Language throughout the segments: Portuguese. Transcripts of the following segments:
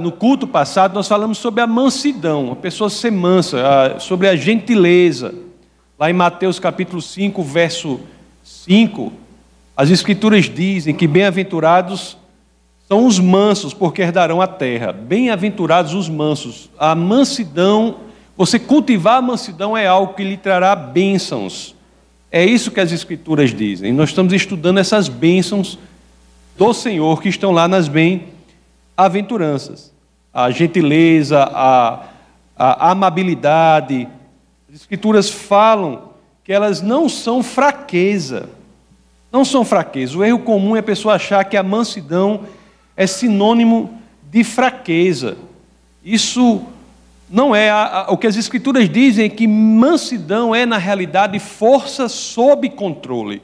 No culto passado, nós falamos sobre a mansidão, a pessoa ser mansa, sobre a gentileza. Lá em Mateus capítulo 5, verso 5, as Escrituras dizem que bem-aventurados são os mansos, porque herdarão a terra. Bem-aventurados os mansos. A mansidão, você cultivar a mansidão é algo que lhe trará bênçãos. É isso que as Escrituras dizem. Nós estamos estudando essas bênçãos do Senhor que estão lá nas bem-aventuranças. A gentileza, a, a amabilidade. As Escrituras falam que elas não são fraqueza. Não são fraqueza. O erro comum é a pessoa achar que a mansidão é sinônimo de fraqueza. Isso não é. A, a, o que as Escrituras dizem é que mansidão é, na realidade, força sob controle.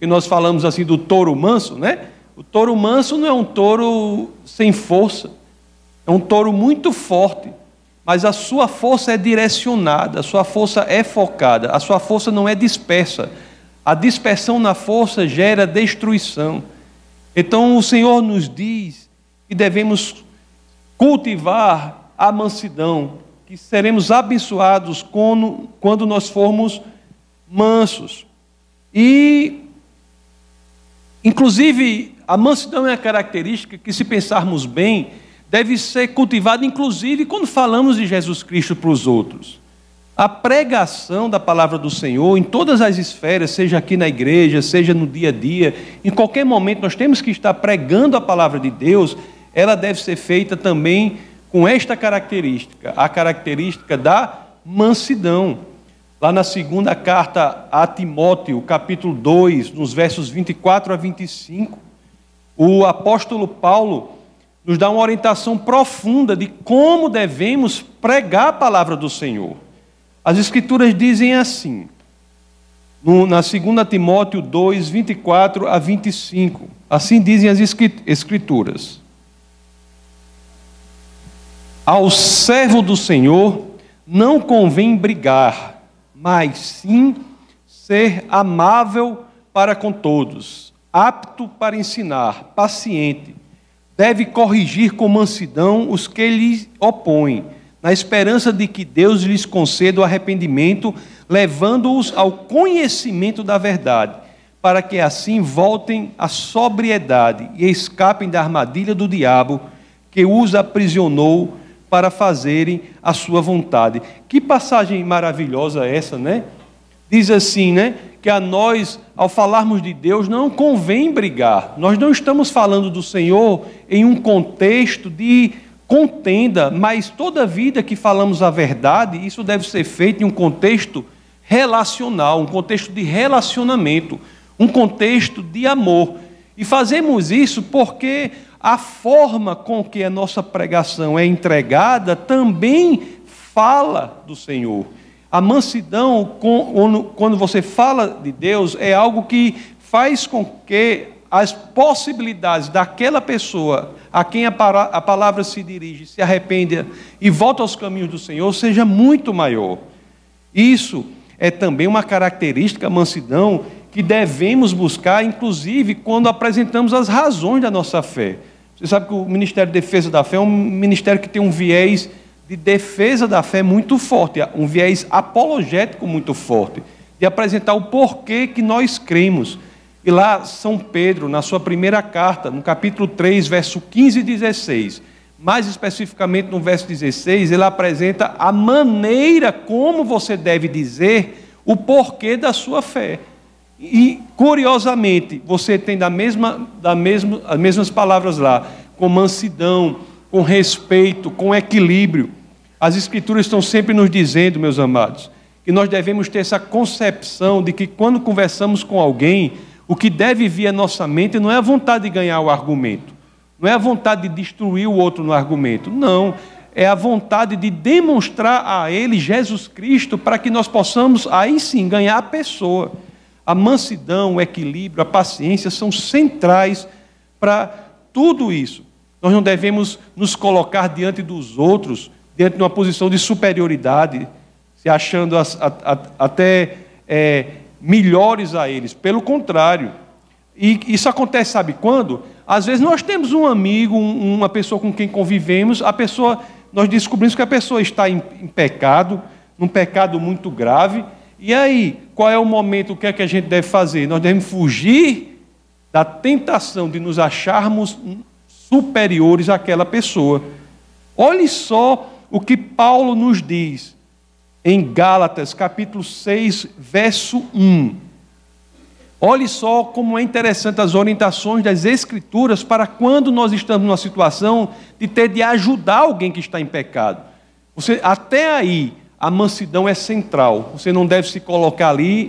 E nós falamos assim do touro manso, né? O touro manso não é um touro sem força, é um touro muito forte, mas a sua força é direcionada, a sua força é focada, a sua força não é dispersa. A dispersão na força gera destruição. Então o Senhor nos diz que devemos cultivar a mansidão, que seremos abençoados quando, nós formos mansos. E, inclusive, a mansidão é a característica que, se pensarmos bem, deve ser cultivada, inclusive, quando falamos de Jesus Cristo para os outros. A pregação da palavra do Senhor em todas as esferas, seja aqui na igreja, seja no dia a dia, em qualquer momento nós temos que estar pregando a palavra de Deus, ela deve ser feita também com esta característica, a característica da mansidão. Lá na segunda carta a Timóteo, capítulo 2, nos versos 24 a 25, o apóstolo Paulo nos dá uma orientação profunda de como devemos pregar a palavra do Senhor. As Escrituras dizem assim, no, na 2 Timóteo 2, 24 a 25. Assim dizem as Escrituras. Ao servo do Senhor não convém brigar, mas sim ser amável para com todos, apto para ensinar, paciente. Deve corrigir com mansidão os que lhe opõem na esperança de que Deus lhes conceda o arrependimento, levando-os ao conhecimento da verdade, para que assim voltem à sobriedade e escapem da armadilha do diabo que os aprisionou para fazerem a sua vontade. Que passagem maravilhosa essa, né? Diz assim, né? Que a nós, ao falarmos de Deus, não convém brigar. Nós não estamos falando do Senhor em um contexto de contenda, mas toda vida que falamos a verdade, isso deve ser feito em um contexto relacional, um contexto de relacionamento, um contexto de amor. E fazemos isso porque a forma com que a nossa pregação é entregada também fala do Senhor. A mansidão, quando você fala de Deus, é algo que faz com que as possibilidades daquela pessoa a quem a, palavra se dirige, se arrependa e volta aos caminhos do Senhor, seja muito maior. Isso é também uma característica, mansidão, que devemos buscar, inclusive quando apresentamos as razões da nossa fé. Você sabe que o Ministério de Defesa da Fé é um ministério que tem um viés de defesa da fé muito forte, um viés apologético muito forte, de apresentar o porquê que nós cremos. E lá, São Pedro, na sua primeira carta, no capítulo 3, verso 15 e 16, mais especificamente no verso 16, ele apresenta a maneira como você deve dizer o porquê da sua fé. E, curiosamente, você tem da mesma, da mesma, as mesmas palavras lá, com mansidão, com respeito, com equilíbrio. As Escrituras estão sempre nos dizendo, meus amados, que nós devemos ter essa concepção de que quando conversamos com alguém, o que deve vir à nossa mente não é a vontade de ganhar o argumento, não é a vontade de destruir o outro no argumento, não. É a vontade de demonstrar a ele Jesus Cristo para que nós possamos, aí sim, ganhar a pessoa. A mansidão, o equilíbrio, a paciência são centrais para tudo isso. Nós não devemos nos colocar diante dos outros, diante de uma posição de superioridade, se achando até é, melhores a eles. Pelo contrário, E isso acontece, sabe quando? Às vezes nós temos um amigo, uma pessoa com quem convivemos, a pessoa, nós descobrimos que a pessoa está em, em pecado, num pecado muito grave. E aí, qual é o momento, o que é que a gente deve fazer? Nós devemos fugir da tentação de nos acharmos superiores àquela pessoa. Olhe só o que Paulo nos diz em Gálatas, capítulo 6, verso 1. Olhe só como é interessante as orientações das Escrituras para quando nós estamos numa situação de ter de ajudar alguém que está em pecado. Você, até aí, a mansidão é central. Você não deve se colocar ali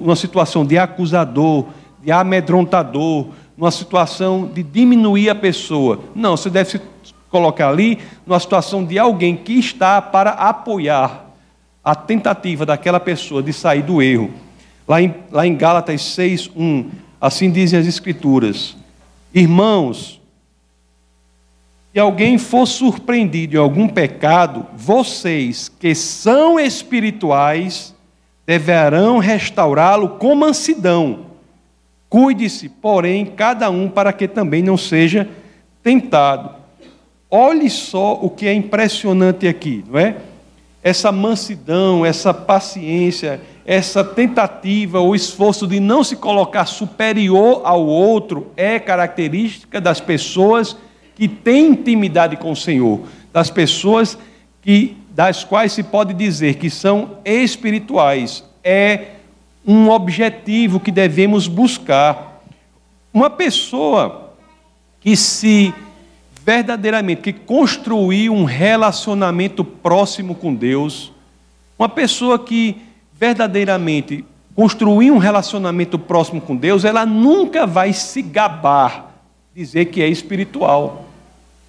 numa situação de acusador, de amedrontador, numa situação de diminuir a pessoa. Não, você deve se colocar ali numa situação de alguém que está para apoiar a tentativa daquela pessoa de sair do erro. Lá em, lá em Gálatas 6, 1, assim dizem as Escrituras: Irmãos, se alguém for surpreendido em algum pecado, vocês que são espirituais deverão restaurá-lo com mansidão. Cuide-se, porém, cada um para que também não seja tentado. Olhe só o que é impressionante aqui, não é? Essa mansidão, essa paciência, essa tentativa ou esforço de não se colocar superior ao outro é característica das pessoas que têm intimidade com o Senhor, das pessoas que, das quais se pode dizer que são espirituais, é um objetivo que devemos buscar. Uma pessoa que se verdadeiramente que construiu um relacionamento próximo com Deus, uma pessoa que verdadeiramente construiu um relacionamento próximo com Deus, ela nunca vai se gabar dizer que é espiritual.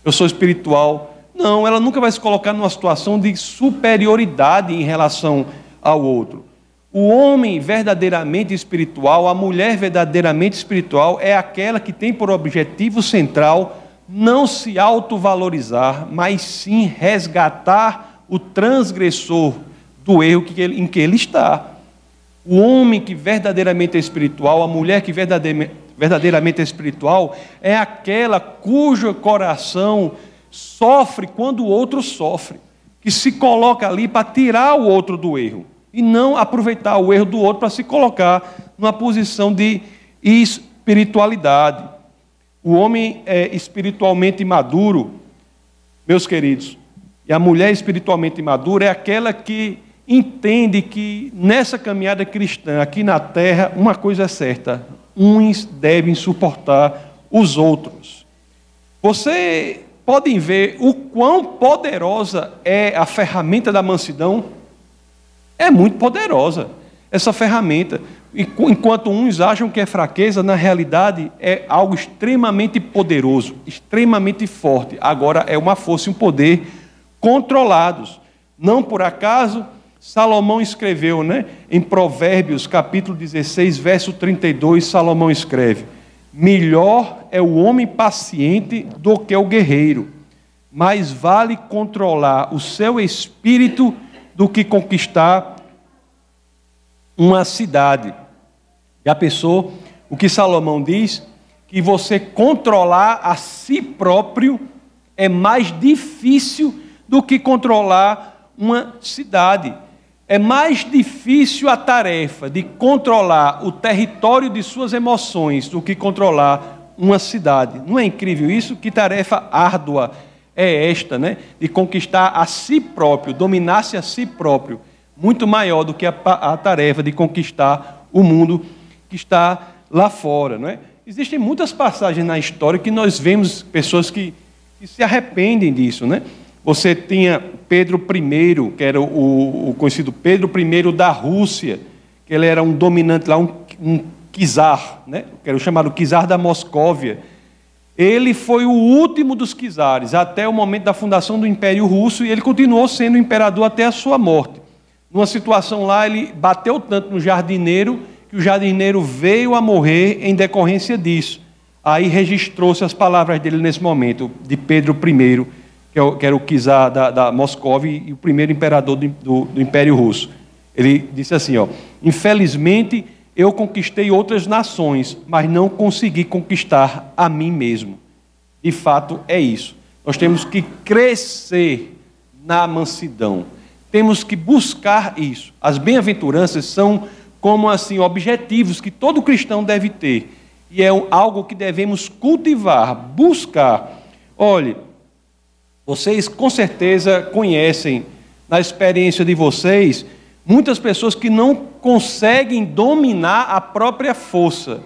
Eu sou espiritual. Não, ela nunca vai se colocar numa situação de superioridade em relação ao outro. O homem verdadeiramente espiritual, a mulher verdadeiramente espiritual, é aquela que tem por objetivo central não se autovalorizar, mas sim resgatar o transgressor do erro em que ele está. O homem que verdadeiramente é espiritual, a mulher que verdadeiramente verdadeiramente espiritual é aquela cujo coração sofre quando o outro sofre, que se coloca ali para tirar o outro do erro e não aproveitar o erro do outro para se colocar numa posição de espiritualidade. O homem é espiritualmente maduro, meus queridos, e a mulher espiritualmente madura é aquela que entende que nessa caminhada cristã, aqui na terra, uma coisa é certa: uns devem suportar os outros. Você podem ver o quão poderosa é a ferramenta da mansidão? É muito poderosa essa ferramenta. Enquanto uns acham que é fraqueza, na realidade é algo extremamente poderoso, extremamente forte. Agora é uma força e um poder controlados. Não por acaso Salomão escreveu, né? Em Provérbios, capítulo 16, verso 32, Salomão escreve: Melhor é o homem paciente do que o guerreiro, mais vale controlar o seu espírito do que conquistar uma cidade. Já pensou o que Salomão diz? Que você controlar a si próprio é mais difícil do que controlar uma cidade é mais difícil a tarefa de controlar o território de suas emoções do que controlar uma cidade. Não é incrível isso? Que tarefa árdua é esta, né? De conquistar a si próprio, dominar-se a si próprio, muito maior do que a, a, tarefa de conquistar o mundo que está lá fora, não é? Existem muitas passagens na história que nós vemos pessoas que, que se arrependem disso, né? Você tinha Pedro I, que era o, o conhecido Pedro I da Rússia, que ele era um dominante lá, um, um czar, né? que era o chamado czar da Moscóvia. Ele foi o último dos czares até o momento da fundação do Império Russo e ele continuou sendo imperador até a sua morte. Numa situação lá, ele bateu tanto no jardineiro que o jardineiro veio a morrer em decorrência disso. Aí registrou-se as palavras dele nesse momento, de Pedro I é que era o czar da, da Moscova e o primeiro imperador do, do, do Império Russo. Ele disse assim: ó, infelizmente eu conquistei outras nações, mas não consegui conquistar a mim mesmo. De fato, é isso. Nós temos que crescer na mansidão. Temos que buscar isso. As bem-aventuranças são como assim objetivos que todo cristão deve ter. E é algo que devemos cultivar, buscar. Olhe, vocês com certeza conhecem na experiência de vocês muitas pessoas que não conseguem dominar a própria força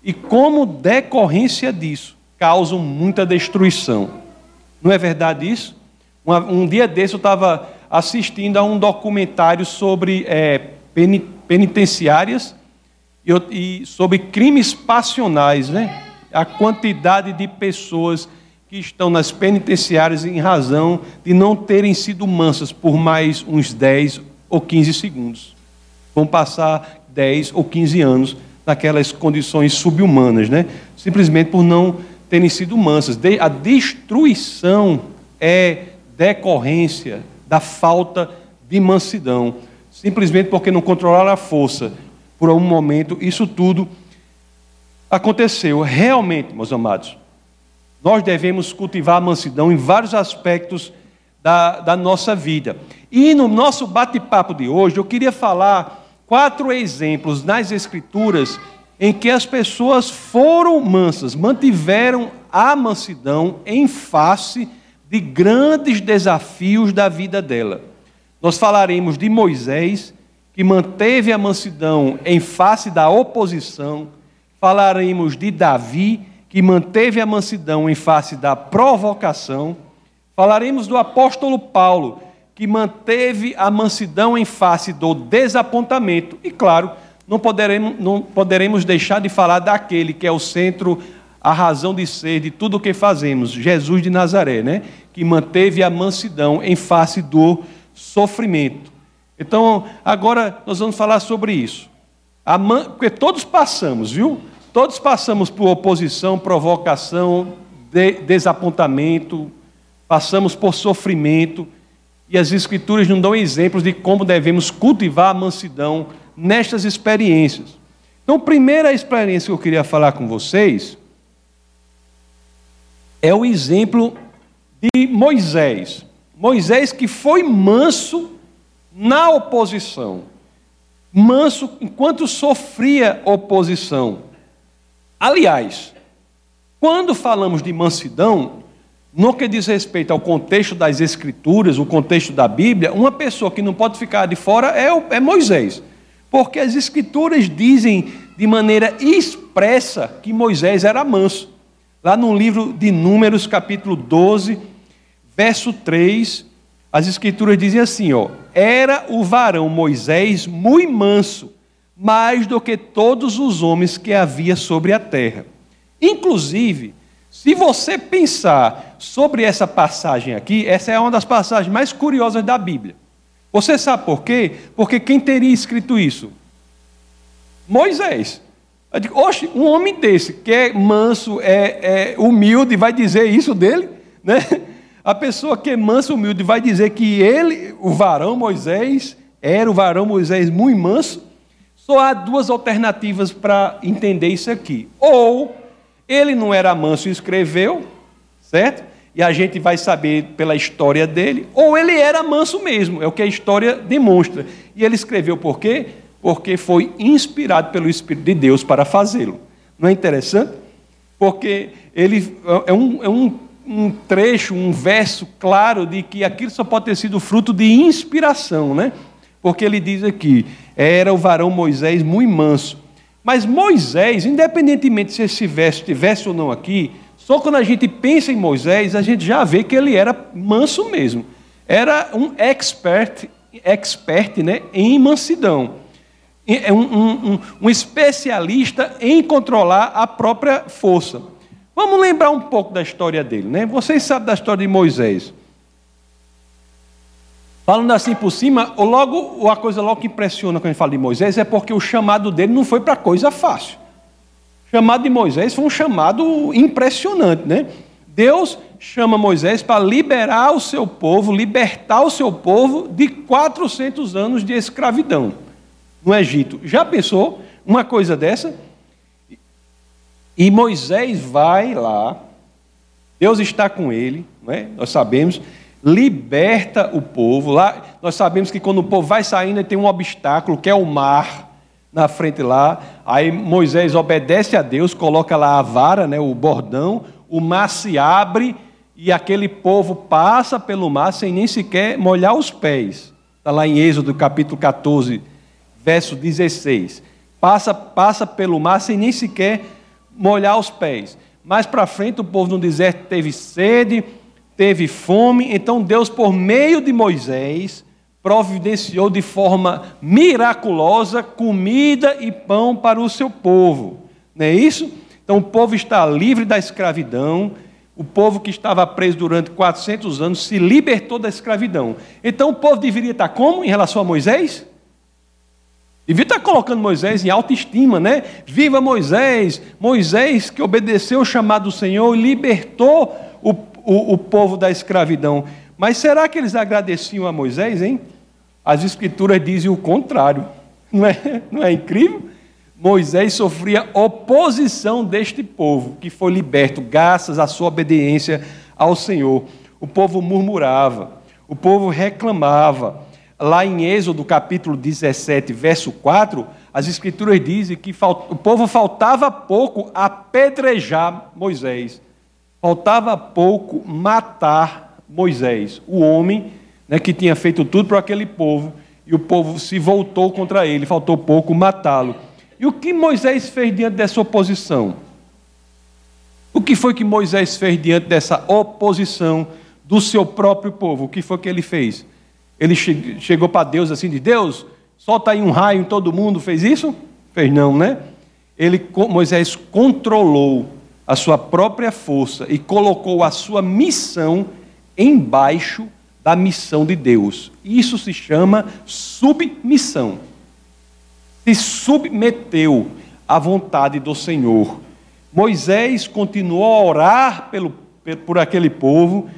e como decorrência disso causam muita destruição. Não é verdade isso? Um, dia desse eu estava assistindo a um documentário sobre é, penitenciárias e, e sobre crimes passionais, né? A quantidade de pessoas que estão nas penitenciárias em razão de não terem sido mansas por mais uns 10 ou 15 segundos. Vão passar 10 ou 15 anos naquelas condições subhumanas, né? Simplesmente por não terem sido mansas. A destruição é decorrência da falta de mansidão, simplesmente porque não controlaram a força. Por um momento, isso tudo aconteceu. Realmente, meus amados, nós devemos cultivar a mansidão em vários aspectos da, da nossa vida. E no nosso bate-papo de hoje, eu queria falar quatro exemplos nas Escrituras em que as pessoas foram mansas, mantiveram a mansidão em face de grandes desafios da vida dela. Nós falaremos de Moisés, que manteve a mansidão em face da oposição, falaremos de Davi, que manteve a mansidão em face da provocação. Falaremos do apóstolo Paulo, que manteve a mansidão em face do desapontamento. E, claro, não poderemos, não poderemos deixar de falar daquele que é o centro, a razão de ser de tudo o que fazemos, Jesus de Nazaré, né? que manteve a mansidão em face do sofrimento. Então, agora nós vamos falar sobre isso. Man... Porque todos passamos, viu? Todos passamos por oposição, provocação, de, desapontamento, passamos por sofrimento, e as Escrituras nos dão exemplos de como devemos cultivar a mansidão nestas experiências. Então, primeira experiência que eu queria falar com vocês é o exemplo de Moisés. Moisés que foi manso na oposição. Manso enquanto sofria oposição. Aliás, quando falamos de mansidão, no que diz respeito ao contexto das Escrituras, o contexto da Bíblia, uma pessoa que não pode ficar de fora é, é Moisés. Porque as Escrituras dizem de maneira expressa que Moisés era manso. Lá no livro de Números, capítulo 12, verso 3, as Escrituras dizem assim: ó, era o varão Moisés muito manso mais do que todos os homens que havia sobre a terra. Inclusive, se você pensar sobre essa passagem aqui, essa é uma das passagens mais curiosas da Bíblia. Você sabe por quê? Porque quem teria escrito isso? Moisés. Eu digo, oxe, um homem desse, que é manso, é, é humilde, vai dizer isso dele? Né? A pessoa que é manso, humilde, vai dizer que ele, o varão Moisés, era o varão Moisés muito manso? Só há duas alternativas para entender isso aqui. Ou ele não era manso e escreveu, certo? E a gente vai saber pela história dele, ou ele era manso mesmo, é o que a história demonstra. E ele escreveu por quê? Porque foi inspirado pelo Espírito de Deus para fazê-lo. Não é interessante? Porque ele é um, é um, um trecho, um verso claro de que aquilo só pode ter sido fruto de inspiração, né? Porque ele diz aqui: era o varão Moisés muito manso. Mas Moisés, independentemente se esse verso estivesse ou não aqui, só quando a gente pensa em Moisés, a gente já vê que ele era manso mesmo. Era um expert, expert né, em mansidão. É um, um, um especialista em controlar a própria força. Vamos lembrar um pouco da história dele. Né? Vocês sabem da história de Moisés. Falando assim por cima, logo a coisa logo que impressiona quando a gente fala de Moisés é porque o chamado dele não foi para coisa fácil. O chamado de Moisés foi um chamado impressionante, né? Deus chama Moisés para liberar o seu povo, libertar o seu povo de 400 anos de escravidão no Egito. Já pensou? uma coisa dessa? E Moisés vai lá, Deus está com ele, é? nós sabemos, liberta o povo. Lá, nós sabemos que quando o povo vai saindo, tem um obstáculo, que é o mar, na frente lá. Aí Moisés obedece a Deus, coloca lá a vara, né, o bordão, o mar se abre e aquele povo passa pelo mar sem nem sequer molhar os pés. Está lá em Êxodo capítulo 14, verso 16. Passa, passa pelo mar sem nem sequer molhar os pés. Mais para frente, o povo no deserto teve sede, teve fome. Então, Deus, por meio de Moisés, providenciou de forma miraculosa comida e pão para o seu povo. Não é isso? Então, o povo está livre da escravidão. O povo que estava preso durante 400 anos se libertou da escravidão. Então, o povo deveria estar como em relação a Moisés? Devia estar colocando Moisés em autoestima, né? Viva Moisés! Moisés que obedeceu o chamado do Senhor e libertou o, o, o povo da escravidão. Mas será que eles agradeciam a Moisés, hein? As escrituras dizem o contrário. Não é, não é incrível? Moisés sofria oposição deste povo, que foi liberto graças à sua obediência ao Senhor. O povo murmurava, o povo reclamava, lá em Êxodo capítulo 17, verso 4, as escrituras dizem que o povo faltava pouco apedrejar Moisés, faltava pouco matar Moisés, o homem né, que tinha feito tudo para aquele povo, e o povo se voltou contra ele, faltou pouco matá-lo. E o que Moisés fez diante dessa oposição? O que foi que Moisés fez diante dessa oposição do seu próprio povo? O que foi que ele fez? Ele chegou para Deus assim de Deus, solta aí um raio em todo mundo, fez isso? Fez não, né? Ele, Moisés controlou a sua própria força e colocou a sua missão embaixo da missão de Deus. Isso se chama submissão. Se submeteu à vontade do Senhor. Moisés continuou a orar pelo, por aquele povo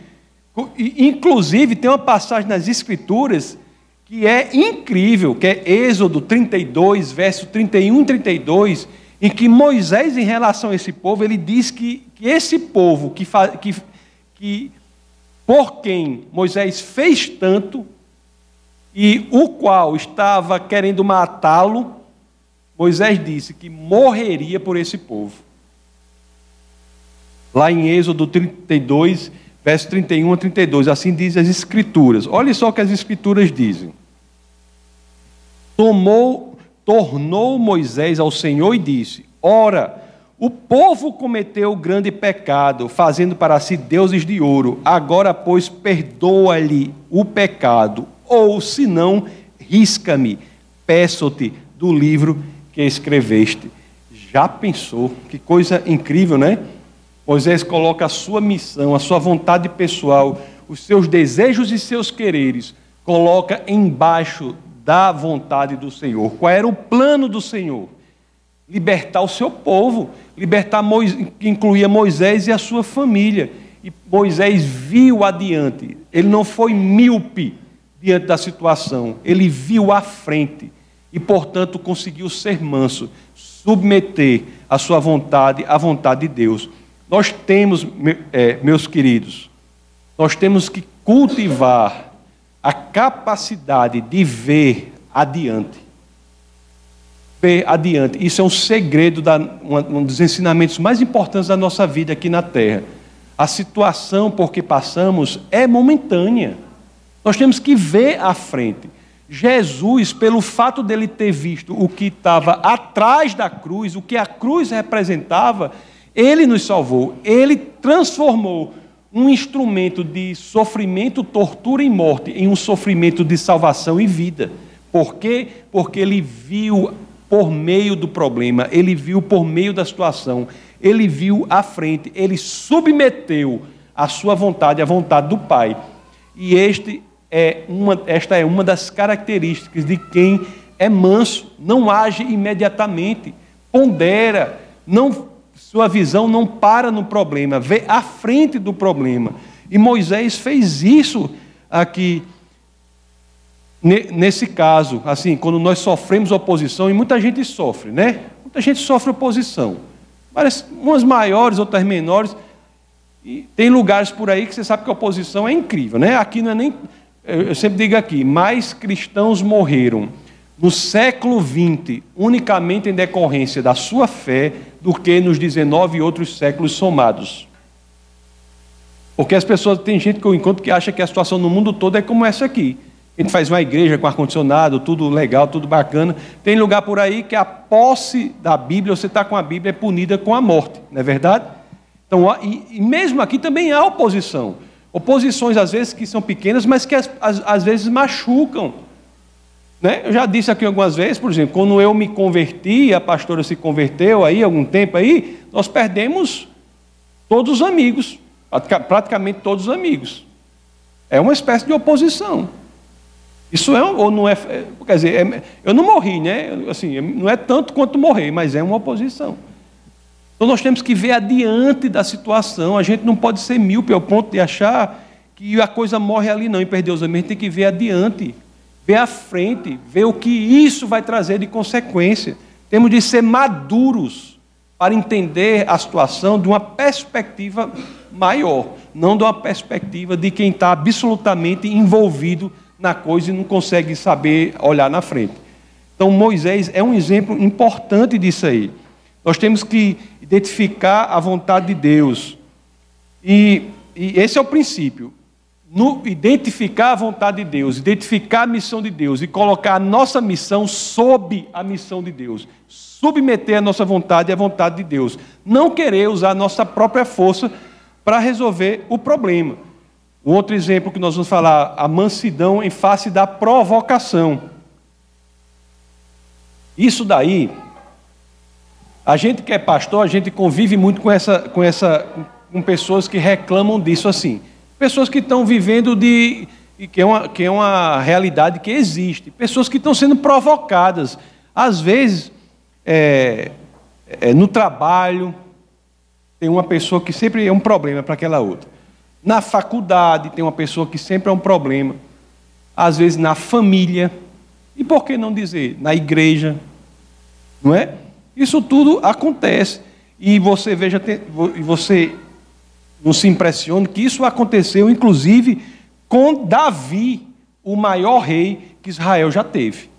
Inclusive, tem uma passagem nas Escrituras que é incrível, que é Êxodo 32, verso 31 e 32, em que Moisés, em relação a esse povo, ele diz que, que esse povo, que, que, que por quem Moisés fez tanto, e o qual estava querendo matá-lo, Moisés disse que morreria por esse povo. Lá em Êxodo 32, verso 31 a 32. Assim diz as Escrituras. Olha só o que as Escrituras dizem. Tomou, tornou Moisés ao Senhor e disse: Ora, o povo cometeu grande pecado, fazendo para si deuses de ouro. Agora, pois, perdoa-lhe o pecado, ou se não, risca-me, peço-te do livro que escreveste. Já pensou? Que coisa incrível, né? Moisés coloca a sua missão, a sua vontade pessoal, os seus desejos e seus quereres, coloca embaixo da vontade do Senhor. Qual era o plano do Senhor? Libertar o seu povo, libertar Moisés, que incluía Moisés e a sua família. E Moisés viu adiante, ele não foi míope diante da situação, ele viu à frente e, portanto, conseguiu ser manso, submeter a sua vontade à vontade de Deus. Nós temos, é, meus queridos, nós temos que cultivar a capacidade de ver adiante. Ver adiante. Isso é um segredo, da, um dos ensinamentos mais importantes da nossa vida aqui na Terra. A situação por que passamos é momentânea. Nós temos que ver à frente. Jesus, pelo fato dele ter visto o que estava atrás da cruz, o que a cruz representava, ele nos salvou, ele transformou um instrumento de sofrimento, tortura e morte em um sofrimento de salvação e vida. Por quê? Porque ele viu por meio do problema, ele viu por meio da situação, ele viu à frente, ele submeteu a sua vontade à vontade do Pai. E este é uma, esta é uma das características de quem é manso, não age imediatamente, pondera, não sua visão não para no problema, vê à frente do problema. E Moisés fez isso aqui nesse caso, assim, quando nós sofremos oposição, e muita gente sofre, né? Muita gente sofre oposição. Mas umas maiores, outras menores. E tem lugares por aí que você sabe que a oposição é incrível, né? Aqui não é nem. Eu sempre digo aqui, mais cristãos morreram no século XX unicamente em decorrência da sua fé do que nos 19 outros séculos somados. Porque as pessoas, tem gente que eu encontro que acha que a situação no mundo todo é como essa aqui. A gente faz uma igreja com ar-condicionado, tudo legal, tudo bacana. Tem lugar por aí que a posse da Bíblia, você está com a Bíblia, é punida com a morte, não é verdade? Então, e, mesmo aqui também há oposição. Oposições, às vezes, que são pequenas, mas que às, às vezes machucam. Né? Eu já disse aqui algumas vezes, por exemplo, quando eu me converti, a pastora se converteu aí, algum tempo aí, nós perdemos todos os amigos, praticamente todos os amigos. É uma espécie de oposição. Isso é ou não é? Quer dizer, é, eu não morri, né? Assim, não é tanto quanto morrer, mas é uma oposição. Então nós temos que ver adiante da situação. A gente não pode ser míope ao ponto de achar que a coisa morre ali, não, e perder os amigos. A gente tem que ver adiante, ver à frente, ver o que isso vai trazer de consequência. Temos de ser maduros para entender a situação de uma perspectiva maior, não de uma perspectiva de quem está absolutamente envolvido na coisa e não consegue saber olhar na frente. Então, Moisés é um exemplo importante disso aí. Nós temos que identificar a vontade de Deus. E, e esse é o princípio. No, identificar a vontade de Deus, identificar a missão de Deus e colocar a nossa missão sob a missão de Deus. Submeter a nossa vontade à vontade de Deus. Não querer usar a nossa própria força para resolver o problema. Um outro exemplo que nós vamos falar, a mansidão em face da provocação. Isso daí, a gente que é pastor, a gente convive muito com essa, com essa, com pessoas que reclamam disso assim. Pessoas que estão vivendo de que é uma, que é uma realidade que existe. Pessoas que estão sendo provocadas. Às vezes, é, é, no trabalho, tem uma pessoa que sempre é um problema para aquela outra. Na faculdade tem uma pessoa que sempre é um problema. Às vezes na família. E por que não dizer? Na igreja. Não é? Isso tudo acontece. E você veja, você não se impressione que isso aconteceu, inclusive, com Davi, o maior rei que Israel já teve.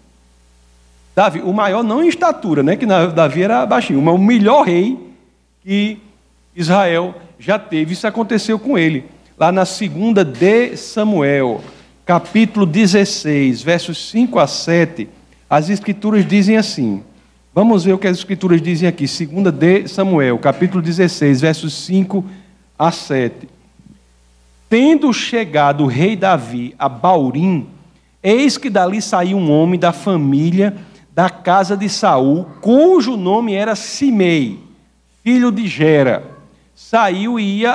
Davi, o maior não em estatura, né? Que Davi era baixinho, mas o melhor rei que Israel já teve. Isso aconteceu com ele lá na segunda de Samuel, capítulo 16, versos 5 a 7, as escrituras dizem assim. Vamos ver o que as escrituras dizem aqui. Segunda de Samuel, capítulo 16, versos 5 a 7. Tendo chegado o rei Davi a Baurim, eis que dali saiu um homem da família da casa de Saul, cujo nome era Simei, filho de Gera saiu e ia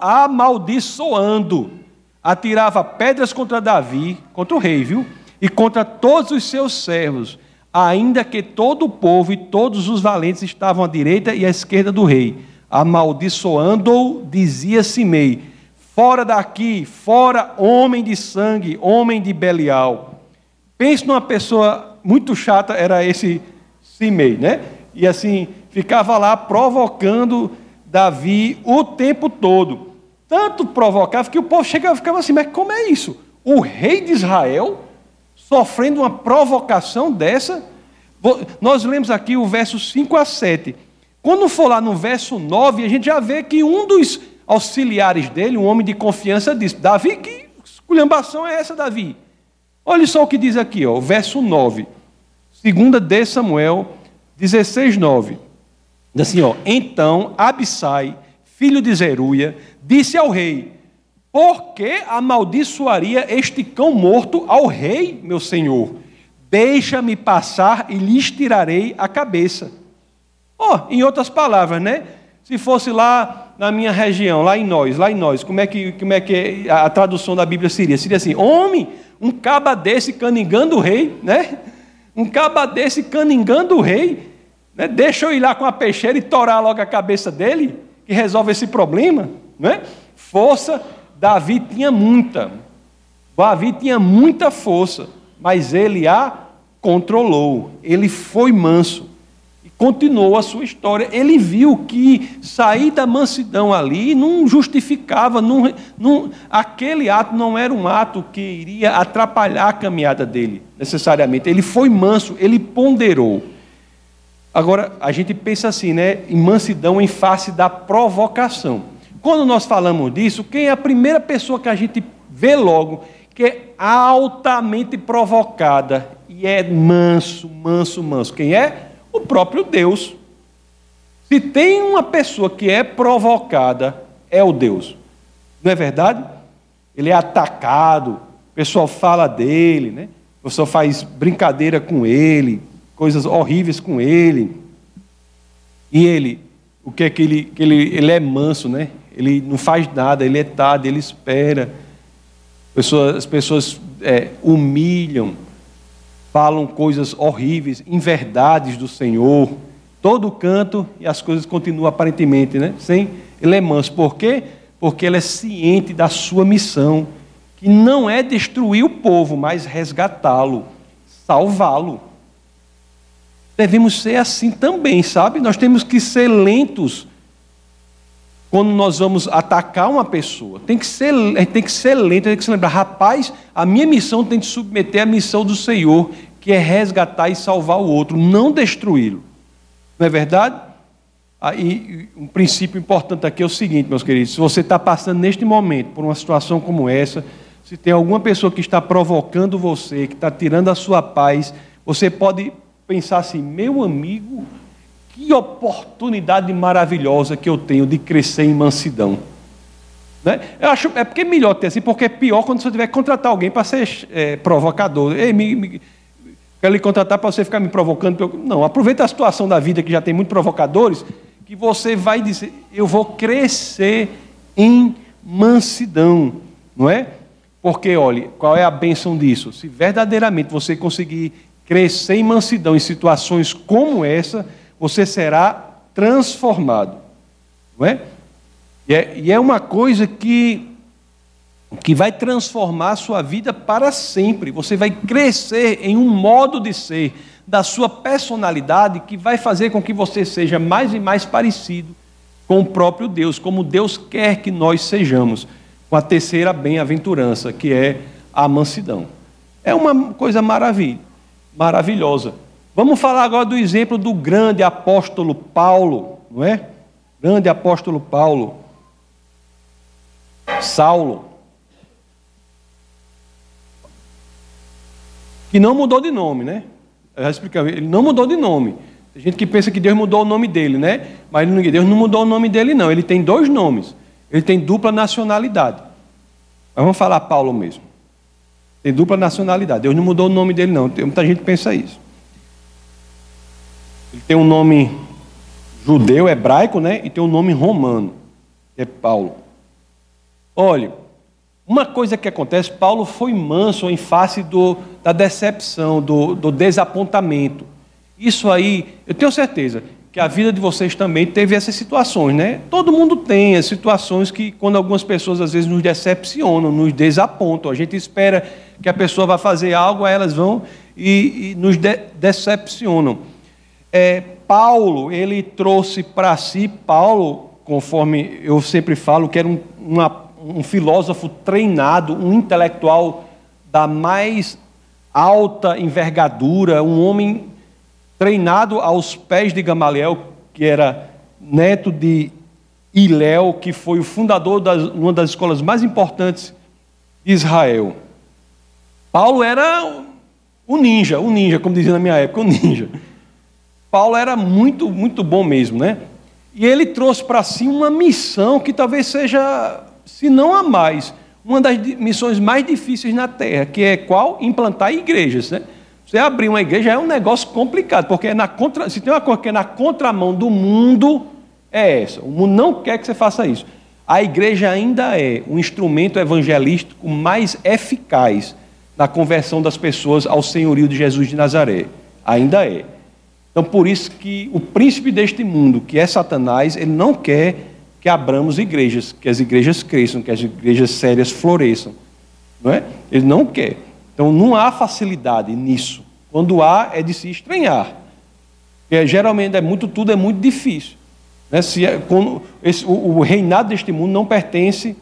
amaldiçoando, atirava pedras contra Davi, contra o rei, viu? E contra todos os seus servos, ainda que todo o povo e todos os valentes estavam à direita e à esquerda do rei. Amaldiçoando-o, dizia Simei: Fora daqui, fora homem de sangue, homem de Belial. Pense numa pessoa muito chata, era esse Simei, né? E assim, ficava lá provocando Davi o tempo todo. Tanto provocava que o povo chegava e ficava assim: mas como é isso? O rei de Israel sofrendo uma provocação dessa? Nós lemos aqui o verso 5 a 7. Quando for lá no verso 9, a gente já vê que um dos auxiliares dele, um homem de confiança, disse: Davi, que esculhambação é essa, Davi? Olha só o que diz aqui, ó, verso 9. Segunda de Samuel 16, 9. Diz assim, ó, então Abissai, filho de Zeruia, disse ao rei: Por que amaldiçoaria este cão morto ao rei, meu senhor? Deixa-me passar e lhes tirarei a cabeça. Oh, em outras palavras, né? Se fosse lá na minha região, lá em nós, lá em nós, como é que, como é que a tradução da Bíblia seria? Seria assim: homem, um caba desse caningando o rei, né? Um caba desse caningando o rei né? Deixa eu ir lá com a peixeira e torar logo a cabeça dele, que resolve esse problema. Né? Força, Davi tinha muita. Davi tinha muita força. mas ele a controlou. Ele foi manso continuou a sua história. Ele viu que sair da mansidão ali não justificava, não, não, aquele ato não era um ato que iria atrapalhar a caminhada dele, necessariamente. Ele foi manso, ele ponderou. Agora, a gente pensa assim, né? Em mansidão em face da provocação. Quando nós falamos disso, quem é a primeira pessoa que a gente vê logo que é altamente provocada e é manso, manso, manso? Quem é? O próprio Deus. Se tem uma pessoa que é provocada, é o Deus. Não é verdade? Ele é atacado, o pessoal fala dele, né? o pessoal faz brincadeira com ele, coisas horríveis com ele. E ele, o que é que ele, que ele, ele é manso, né? Ele não faz nada, ele é tarde, ele espera. Pessoas, as pessoas é, humilham, falam coisas horríveis, inverdades do Senhor, todo canto e as coisas continuam aparentemente, né? Sem manso. Por quê? Porque ele é ciente da sua missão, que não é destruir o povo, mas resgatá-lo, salvá-lo devemos ser assim também, sabe? Nós temos que ser lentos quando nós vamos atacar uma pessoa. Tem que ser, tem que ser lento, tem que se lembrar, rapaz, a minha missão tem que submeter à missão do Senhor, que é resgatar e salvar o outro, não destruí-lo. Não é verdade? Aí, um princípio importante aqui é o seguinte, meus queridos: se você está passando neste momento por uma situação como essa, se tem alguma pessoa que está provocando você, que está tirando a sua paz, você pode pensar assim: meu amigo, que oportunidade maravilhosa que eu tenho de crescer em mansidão. Né? Eu acho, é porque é melhor ter assim, porque é pior quando você tiver que contratar alguém para ser é, provocador. Ei, me, me, quero lhe contratar para você ficar me provocando. Não, aproveita a situação da vida que já tem muitos provocadores, que você vai dizer, eu vou crescer em mansidão, não é? Porque, olhe, qual é a bênção disso? Se verdadeiramente você conseguir crescer em mansidão em situações como essa, você será transformado. Não é? E, é? e é uma coisa que, que vai transformar a sua vida para sempre. Você vai crescer em um modo de ser da sua personalidade que vai fazer com que você seja mais e mais parecido com o próprio Deus, como Deus quer que nós sejamos, com a terceira bem-aventurança, que é a mansidão. É uma coisa maravilha maravilhosa. Vamos falar agora do exemplo do grande apóstolo Paulo, não é? Grande apóstolo Paulo. Saulo. Que não mudou de nome, né? Eu já ele não mudou de nome. Tem gente que pensa que Deus mudou o nome dele, né? Mas Deus não mudou o nome dele, não. Ele tem dois nomes. Ele tem dupla nacionalidade. Mas vamos falar Paulo mesmo. Tem dupla nacionalidade. Deus não mudou o nome dele, não. Tem, muita gente pensa isso. Ele tem um nome judeu, hebraico, né? E tem um nome romano, é Paulo. Olha, uma coisa que acontece, Paulo foi manso em face do, da decepção, do, do desapontamento. Isso aí, eu tenho certeza que a vida de vocês também teve essas situações, né? Todo mundo tem as situações que, quando algumas pessoas às vezes nos decepcionam, nos desapontam, a gente espera que a pessoa vai fazer algo, aí elas vão e, e nos de decepcionam. É, Paulo, ele trouxe para si, Paulo, conforme eu sempre falo, que era um, uma, um filósofo treinado, um intelectual da mais alta envergadura, um homem treinado aos pés de Gamaliel, que era neto de Iléu, que foi o fundador de uma das escolas mais importantes de Israel. Paulo era o ninja, o ninja, como dizia na minha época, o ninja. Paulo era muito, muito bom mesmo, né? E ele trouxe para si uma missão que talvez seja, se não a mais, uma das missões mais difíceis na terra, que é qual? Implantar igrejas, né? Você abrir uma igreja é um negócio complicado, porque é na contra, se tem uma coisa que é na contramão do mundo, é essa. O mundo não quer que você faça isso. A igreja ainda é o instrumento evangelístico mais eficaz na conversão das pessoas ao senhorio de Jesus de Nazaré. Ainda é. Então, por isso que o príncipe deste mundo, que é Satanás, ele não quer que abramos igrejas, que as igrejas cresçam, que as igrejas sérias floresçam. Não é? Ele não quer. Então não há facilidade nisso. Quando há, é de se estranhar. Porque geralmente é muito, tudo é muito difícil. Né? Se, é, esse, o, o, reinado deste mundo não pertence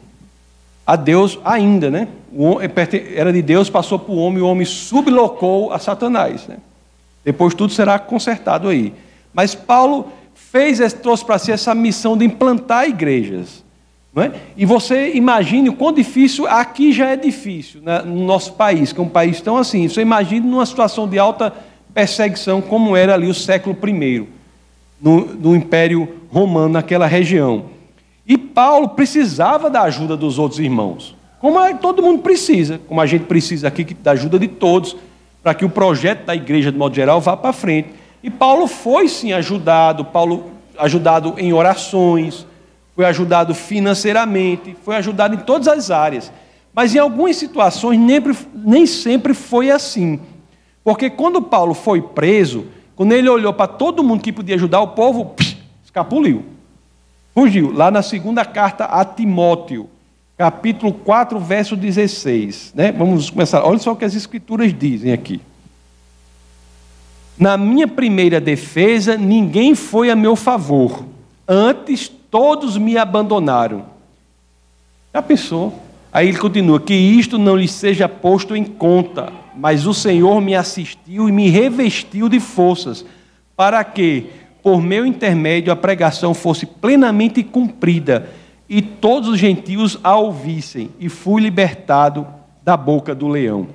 a Deus ainda, né? O, é, era de Deus, passou para o homem, o homem sublocou a Satanás. Né? Depois tudo será consertado aí. Mas Paulo fez, trouxe para si essa missão de implantar igrejas. É? E você imagine o quão difícil, aqui já é difícil, né, no nosso país, que é um país tão assim. Você imagine numa situação de alta perseguição, como era ali o século I, no, no Império Romano, naquela região. E Paulo precisava da ajuda dos outros irmãos, como todo mundo precisa, como a gente precisa aqui da ajuda de todos, para que o projeto da igreja, de modo geral, vá para frente. E Paulo foi sim ajudado, Paulo ajudado em orações, foi ajudado financeiramente, foi ajudado em todas as áreas. Mas em algumas situações nem, nem sempre foi assim. Porque quando Paulo foi preso, quando ele olhou para todo mundo que podia ajudar, o povo psh, escapuliu. Fugiu. Lá na segunda carta a Timóteo, capítulo 4, verso 16. Né? Vamos começar. Olha só o que as escrituras dizem aqui. Na minha primeira defesa, ninguém foi a meu favor. Antes, todos me abandonaram. Já pensou? Aí ele continua: que isto não lhe seja posto em conta, mas o Senhor me assistiu e me revestiu de forças, para que, por meu intermédio, a pregação fosse plenamente cumprida e todos os gentios a ouvissem, e fui libertado da boca do leão.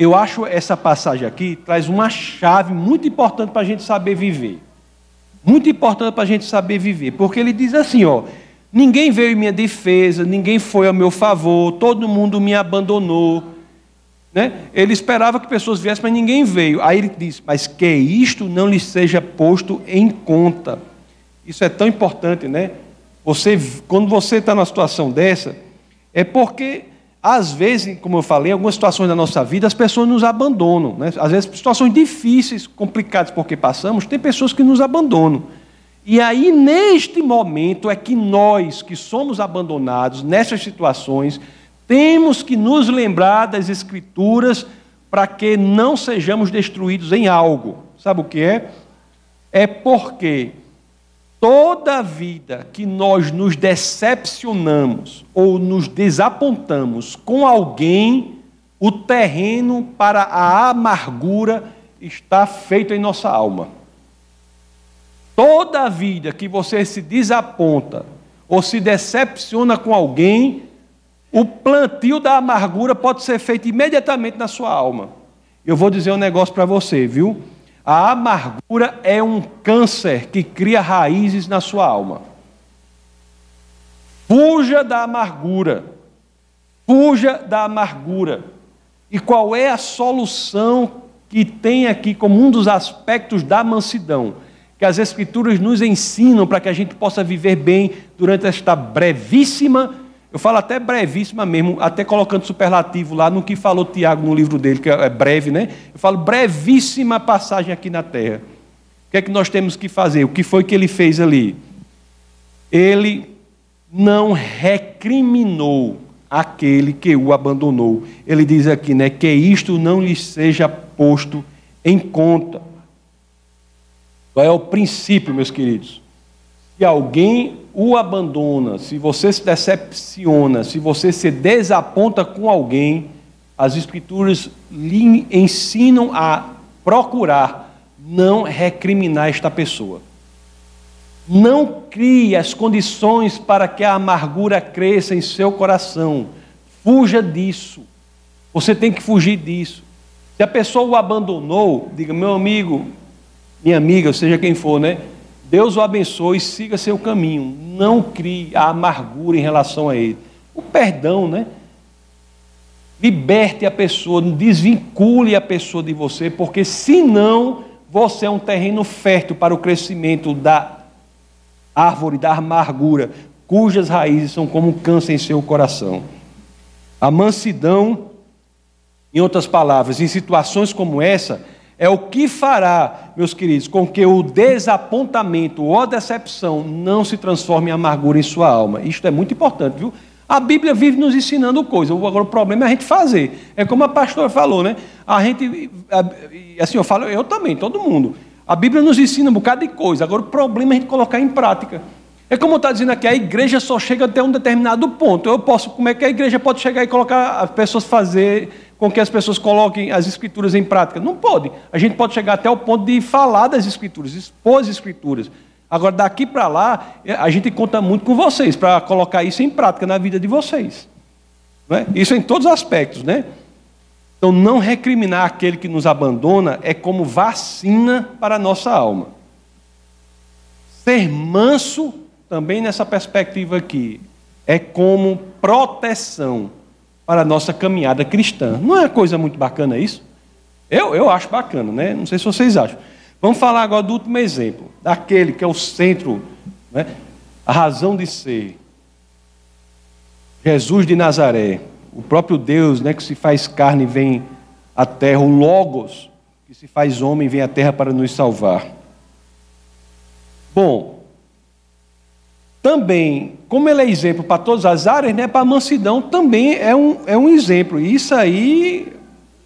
Eu acho essa passagem aqui traz uma chave muito importante para a gente saber viver. Muito importante para a gente saber viver, porque ele diz assim: ó, ninguém veio em minha defesa, ninguém foi ao meu favor, todo mundo me abandonou. Né? Ele esperava que pessoas viessem, mas ninguém veio. Aí ele diz: Mas que isto não lhe seja posto em conta. Isso é tão importante, né? Você, quando você está numa situação dessa, é porque às vezes, como eu falei, em algumas situações da nossa vida, as pessoas nos abandonam. Né? Às vezes, situações difíceis, complicadas porque passamos, tem pessoas que nos abandonam. E aí, neste momento, é que nós, que somos abandonados nessas situações, temos que nos lembrar das Escrituras para que não sejamos destruídos em algo. Sabe o que é? É porque Toda vida que nós nos decepcionamos ou nos desapontamos com alguém, o terreno para a amargura está feito em nossa alma. Toda vida que você se desaponta ou se decepciona com alguém, o plantio da amargura pode ser feito imediatamente na sua alma. Eu vou dizer um negócio para você, viu? A amargura é um câncer que cria raízes na sua alma. Fuja da amargura. Fuja da amargura. E qual é a solução que tem aqui como um dos aspectos da mansidão? Que as Escrituras nos ensinam para que a gente possa viver bem durante esta brevíssima eu falo até brevíssima mesmo, até colocando superlativo lá no que falou Tiago no livro dele, que é breve, né? Eu falo brevíssima passagem aqui na terra. O que é que nós temos que fazer? O que foi que ele fez ali? Ele não recriminou aquele que o abandonou. Ele diz aqui, né, que isto não lhe seja posto em conta. Qual é o princípio, meus queridos? Se alguém o abandona, se você se decepciona, se você se desaponta com alguém, as Escrituras lhe ensinam a procurar não recriminar esta pessoa. Não crie as condições para que a amargura cresça em seu coração. Fuja disso. Você tem que fugir disso. Se a pessoa o abandonou, diga, meu amigo, minha amiga, seja quem for, né? Deus o abençoe siga seu caminho. Não crie a amargura em relação a ele. O perdão, né? Liberte a pessoa, desvincule a pessoa de você, porque senão você é um terreno fértil para o crescimento da árvore da amargura, cujas raízes são como um câncer em seu coração. A mansidão, em outras palavras, em situações como essa, é o que fará, meus queridos, com que o desapontamento ou a decepção não se transforme em amargura em sua alma. Isto é muito importante, viu? A Bíblia vive nos ensinando coisas. Agora o problema é a gente fazer. É como a pastora falou, né? A gente, assim, eu falo, eu também, todo mundo. A Bíblia nos ensina um bocado de coisa. Agora o problema é a gente colocar em prática. É como está dizendo aqui, a igreja só chega até um determinado ponto. Eu posso, como é que a igreja pode chegar e colocar as pessoas fazer com que as pessoas coloquem as escrituras em prática? Não pode. A gente pode chegar até o ponto de falar das escrituras, expor as escrituras. Agora, daqui para lá, a gente conta muito com vocês para colocar isso em prática na vida de vocês. É? Isso em todos os aspectos, né? Então, não recriminar aquele que nos abandona é como vacina para a nossa alma. Ser manso, também nessa perspectiva aqui, é como proteção para a nossa caminhada cristã. Não é coisa muito bacana isso? Eu, eu acho bacana, né? Não sei se vocês acham. Vamos falar agora do último exemplo, daquele que é o centro, né? a razão de ser. Jesus de Nazaré, o próprio Deus né, que se faz carne e vem à terra, o Logos, que se faz homem e vem à terra para nos salvar. Bom, também, como ele é exemplo para todas as áreas, né, para a mansidão também é um, é um exemplo. E isso aí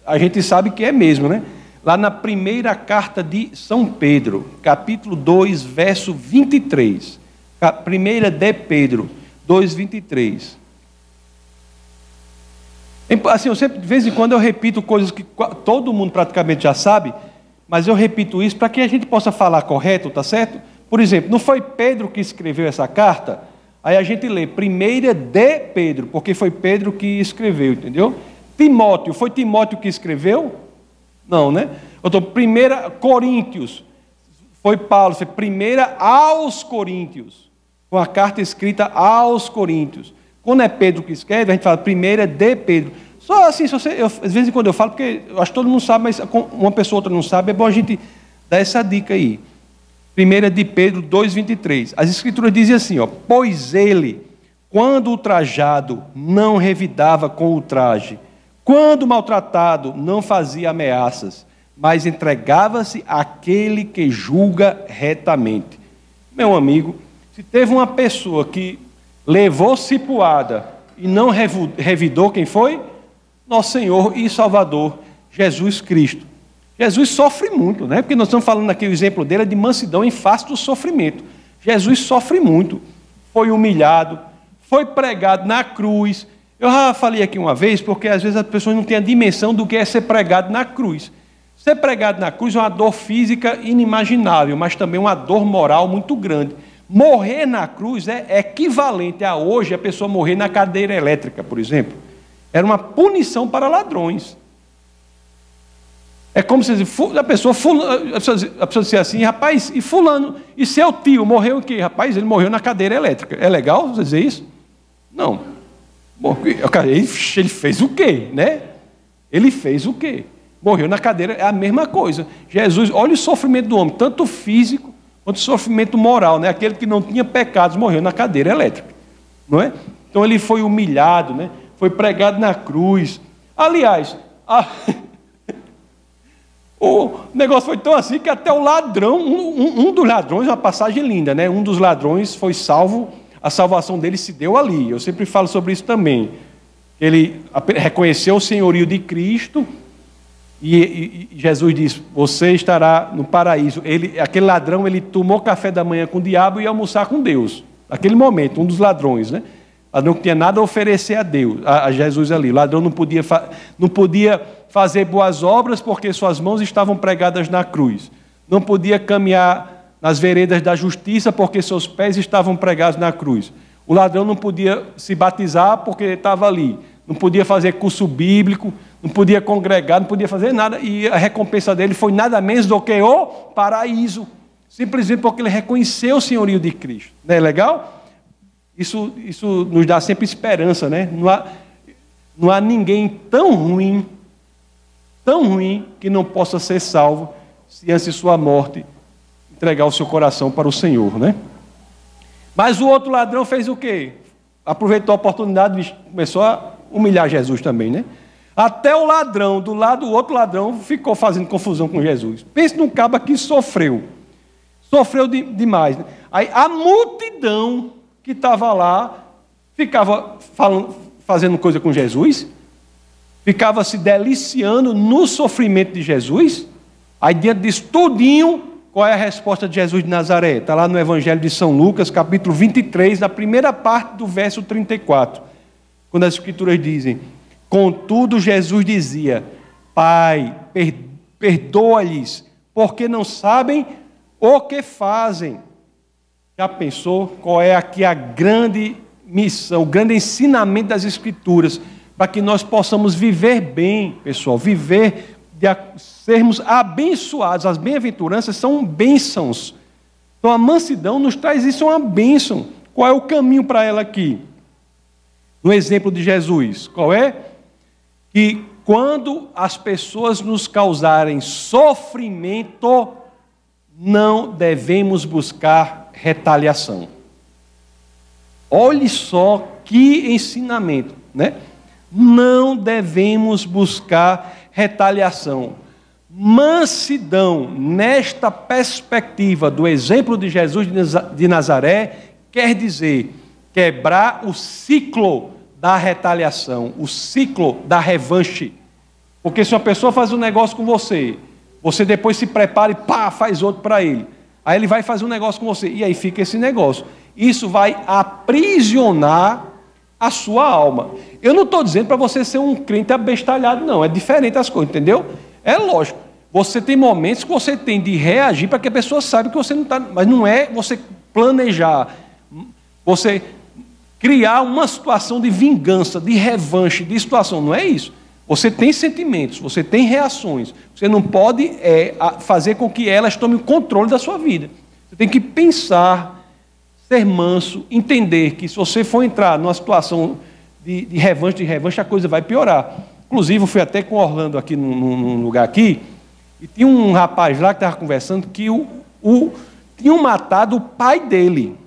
a gente sabe que é mesmo, né? lá na primeira carta de São Pedro, capítulo 2, verso 23. Primeira de Pedro 2, 23. Assim, eu sempre, de vez em quando eu repito coisas que todo mundo praticamente já sabe, mas eu repito isso para que a gente possa falar correto, tá certo? Por exemplo, não foi Pedro que escreveu essa carta? Aí a gente lê primeira de Pedro, porque foi Pedro que escreveu, entendeu? Timóteo, foi Timóteo que escreveu? Não, né? Então, primeira Coríntios, foi Paulo, foi primeira aos Coríntios, com a carta escrita aos Coríntios. Quando é Pedro que escreve, a gente fala primeira de Pedro. Só assim, você, eu, às vezes quando eu falo, porque eu acho que todo mundo sabe, mas uma pessoa outra não sabe, é bom a gente dar essa dica aí. Primeira de Pedro 2,23. As escrituras dizem assim, ó, pois ele, quando ultrajado, não revidava com o traje, quando maltratado, não fazia ameaças, mas entregava-se àquele que julga retamente. Meu amigo, se teve uma pessoa que levou cipuada e não revidou quem foi? Nosso Senhor e Salvador, Jesus Cristo. Jesus sofre muito, né? Porque nós estamos falando aqui, o exemplo dele é de mansidão em face do sofrimento. Jesus sofre muito, foi humilhado, foi pregado na cruz, eu já falei aqui uma vez, porque às vezes as pessoas não têm a dimensão do que é ser pregado na cruz. Ser pregado na cruz é uma dor física inimaginável, mas também uma dor moral muito grande. Morrer na cruz é equivalente a hoje a pessoa morrer na cadeira elétrica, por exemplo. Era uma punição para ladrões. É como se a pessoa, a pessoa, a pessoa assim, rapaz, e fulano, e seu tio morreu o quê? Rapaz, ele morreu na cadeira elétrica. É legal você dizer isso? Não. Ele fez o quê, né? Ele fez o quê? Morreu na cadeira, é a mesma coisa. Jesus, olha o sofrimento do homem, tanto físico quanto sofrimento moral, né? Aquele que não tinha pecados morreu na cadeira elétrica, não é? Então ele foi humilhado, né? Foi pregado na cruz. Aliás, a... o negócio foi tão assim que até o ladrão, um, um, um dos ladrões, uma passagem linda, né? Um dos ladrões foi salvo a salvação dele se deu ali. Eu sempre falo sobre isso também. Ele reconheceu o senhorio de Cristo e, e, e Jesus disse: Você estará no paraíso. Ele, aquele ladrão ele tomou café da manhã com o diabo e ia almoçar com Deus. Naquele momento, um dos ladrões, né? Ladrão que tinha nada a oferecer a Deus, a, a Jesus ali. O ladrão não podia, não podia fazer boas obras porque suas mãos estavam pregadas na cruz. Não podia caminhar nas veredas da justiça, porque seus pés estavam pregados na cruz. O ladrão não podia se batizar porque estava ali. Não podia fazer curso bíblico, não podia congregar, não podia fazer nada. E a recompensa dele foi nada menos do que o paraíso. Simplesmente porque ele reconheceu o senhorio de Cristo. Não é legal? Isso, isso nos dá sempre esperança, né? Não há, não há ninguém tão ruim, tão ruim, que não possa ser salvo se antes de sua morte entregar o seu coração para o Senhor, né? Mas o outro ladrão fez o quê? Aproveitou a oportunidade e começou a humilhar Jesus também, né? Até o ladrão, do lado do outro ladrão, ficou fazendo confusão com Jesus. Pense num cabo que sofreu. Sofreu de, demais. Né? Aí a multidão que estava lá ficava falando, fazendo coisa com Jesus? Ficava se deliciando no sofrimento de Jesus? Aí, diante disso tudinho, qual é a resposta de Jesus de Nazaré? Está lá no Evangelho de São Lucas, capítulo 23, na primeira parte do verso 34, quando as Escrituras dizem: Contudo, Jesus dizia: Pai, perdoa-lhes, porque não sabem o que fazem. Já pensou qual é aqui a grande missão, o grande ensinamento das Escrituras, para que nós possamos viver bem, pessoal, viver, de sermos abençoados. As bem-aventuranças são bênçãos. Então a mansidão nos traz isso, é uma bênção. Qual é o caminho para ela aqui? No exemplo de Jesus, qual é? Que quando as pessoas nos causarem sofrimento, não devemos buscar retaliação. Olhe só que ensinamento, né? Não devemos buscar retaliação. Mansidão, nesta perspectiva do exemplo de Jesus de Nazaré, quer dizer quebrar o ciclo da retaliação, o ciclo da revanche. Porque se uma pessoa faz um negócio com você, você depois se prepara e pá, faz outro para ele. Aí ele vai fazer um negócio com você. E aí fica esse negócio. Isso vai aprisionar a sua alma. Eu não estou dizendo para você ser um crente abestalhado, não. É diferente as coisas, entendeu? É lógico. Você tem momentos que você tem de reagir para que a pessoa saiba que você não está. Mas não é você planejar, você criar uma situação de vingança, de revanche, de situação. Não é isso. Você tem sentimentos, você tem reações. Você não pode é, fazer com que elas tomem o controle da sua vida. Você tem que pensar, ser manso, entender que se você for entrar numa situação de, de revanche, de revanche, a coisa vai piorar. Inclusive, eu fui até com Orlando aqui num, num lugar aqui, e tinha um rapaz lá que estava conversando que o, o, tinham matado o pai dele.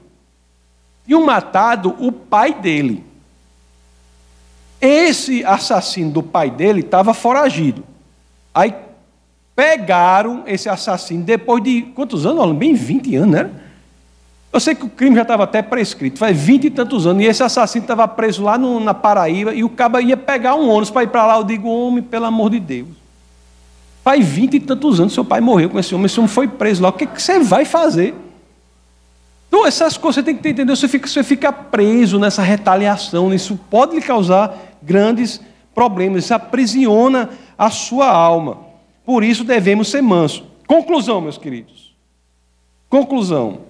Tinham matado o pai dele. Esse assassino do pai dele estava foragido. Aí pegaram esse assassino depois de quantos anos? Bem 20 anos, né? Eu sei que o crime já estava até prescrito, faz 20 e tantos anos, e esse assassino estava preso lá no, na Paraíba, e o cabo ia pegar um ônibus para ir para lá. Eu digo, homem, pelo amor de Deus. Faz 20 e tantos anos, seu pai morreu com esse homem, esse homem foi preso lá. O que, que você vai fazer? Então, essas coisas você tem que entender, você fica, você fica preso nessa retaliação, isso pode lhe causar grandes problemas, isso aprisiona a sua alma. Por isso devemos ser mansos. Conclusão, meus queridos. Conclusão.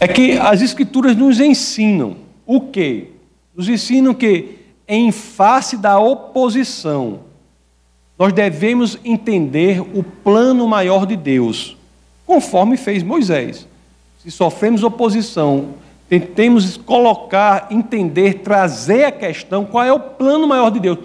É que as Escrituras nos ensinam o quê? Nos ensinam que, em face da oposição, nós devemos entender o plano maior de Deus, conforme fez Moisés. Se sofremos oposição, tentemos colocar, entender, trazer a questão qual é o plano maior de Deus.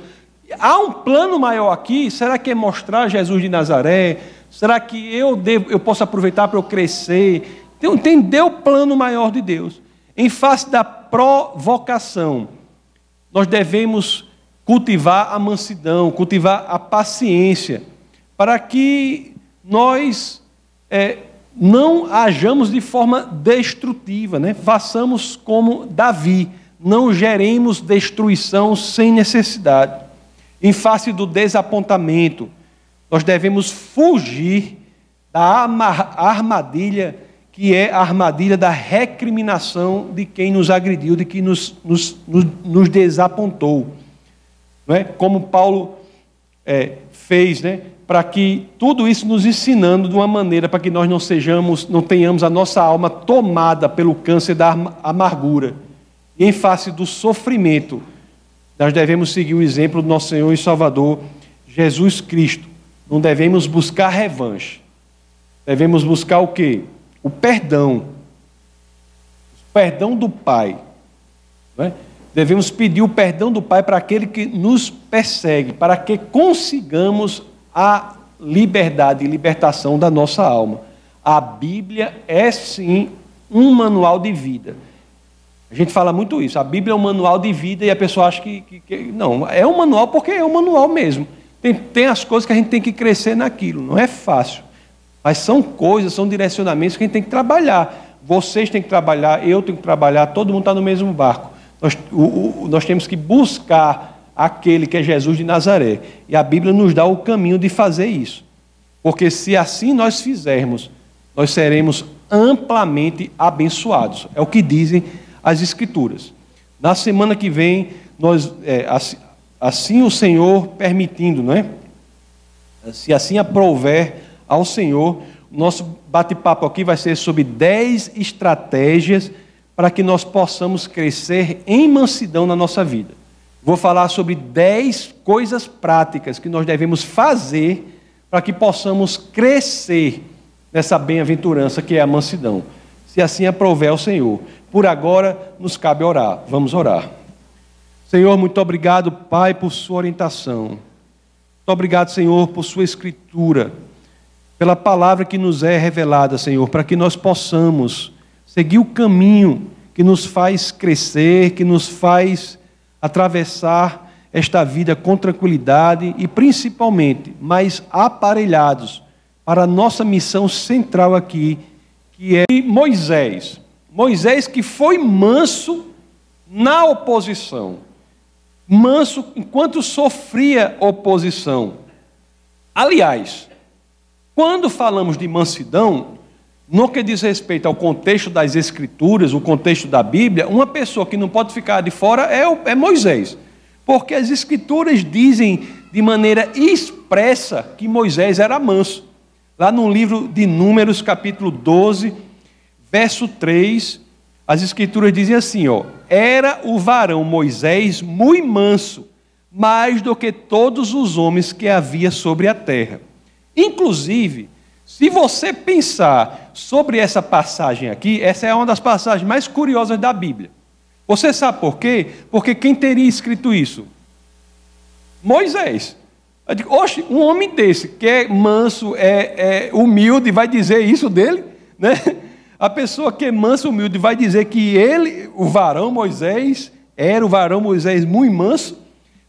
Há um plano maior aqui? Será que é mostrar Jesus de Nazaré? Será que eu, devo, eu posso aproveitar para eu crescer? Então, entender o plano maior de Deus. Em face da provocação, nós devemos cultivar a mansidão, cultivar a paciência, para que nós é, não hajamos de forma destrutiva, né? façamos como Davi, não geremos destruição sem necessidade. Em face do desapontamento, nós devemos fugir da armadilha que é a armadilha da recriminação de quem nos agrediu, de quem nos, nos, nos, nos desapontou. Não é? Como Paulo é, fez, né? para que tudo isso nos ensinando de uma maneira para que nós não sejamos, não tenhamos a nossa alma tomada pelo câncer da amargura. E em face do sofrimento, nós devemos seguir o exemplo do nosso Senhor e Salvador Jesus Cristo. Não devemos buscar revanche. Devemos buscar o quê? O perdão, o perdão do Pai. É? Devemos pedir o perdão do Pai para aquele que nos persegue, para que consigamos a liberdade e libertação da nossa alma. A Bíblia é sim um manual de vida. A gente fala muito isso. A Bíblia é um manual de vida e a pessoa acha que, que, que não, é um manual porque é um manual mesmo. Tem, tem as coisas que a gente tem que crescer naquilo. Não é fácil. Mas são coisas, são direcionamentos que a gente tem que trabalhar. vocês têm que trabalhar, eu tenho que trabalhar, todo mundo está no mesmo barco. Nós, o, o, nós temos que buscar aquele que é Jesus de Nazaré. E a Bíblia nos dá o caminho de fazer isso. Porque se assim nós fizermos, nós seremos amplamente abençoados. É o que dizem as Escrituras. Na semana que vem, nós, é, assim, assim, o Senhor permitindo, não é? Se assim aprouver ao Senhor, nosso bate-papo aqui vai ser sobre 10 estratégias para que nós possamos crescer em mansidão na nossa vida. Vou falar sobre 10 coisas práticas que nós devemos fazer para que possamos crescer nessa bem-aventurança que é a mansidão. Se assim aprover o Senhor. Por agora, nos cabe orar. Vamos orar. Senhor, muito obrigado, Pai, por sua orientação. Muito obrigado, Senhor, por sua escritura, pela palavra que nos é revelada, Senhor, para que nós possamos seguir o caminho que nos faz crescer, que nos faz atravessar esta vida com tranquilidade e, principalmente, mais aparelhados para a nossa missão central aqui, que é Moisés. Moisés que foi manso na oposição. Manso enquanto sofria oposição. Aliás, quando falamos de mansidão, no que diz respeito ao contexto das Escrituras, o contexto da Bíblia, uma pessoa que não pode ficar de fora é, é Moisés. Porque as Escrituras dizem de maneira expressa que Moisés era manso. Lá no livro de Números, capítulo 12, verso 3, as Escrituras dizem assim: ó, era o varão Moisés muito manso, mais do que todos os homens que havia sobre a terra. Inclusive, se você pensar sobre essa passagem aqui, essa é uma das passagens mais curiosas da Bíblia. Você sabe por quê? Porque quem teria escrito isso? Moisés. Eu digo, oxe, um homem desse, que é manso, é, é humilde, vai dizer isso dele? Né? A pessoa que é manso, humilde, vai dizer que ele, o varão Moisés, era o varão Moisés muito manso?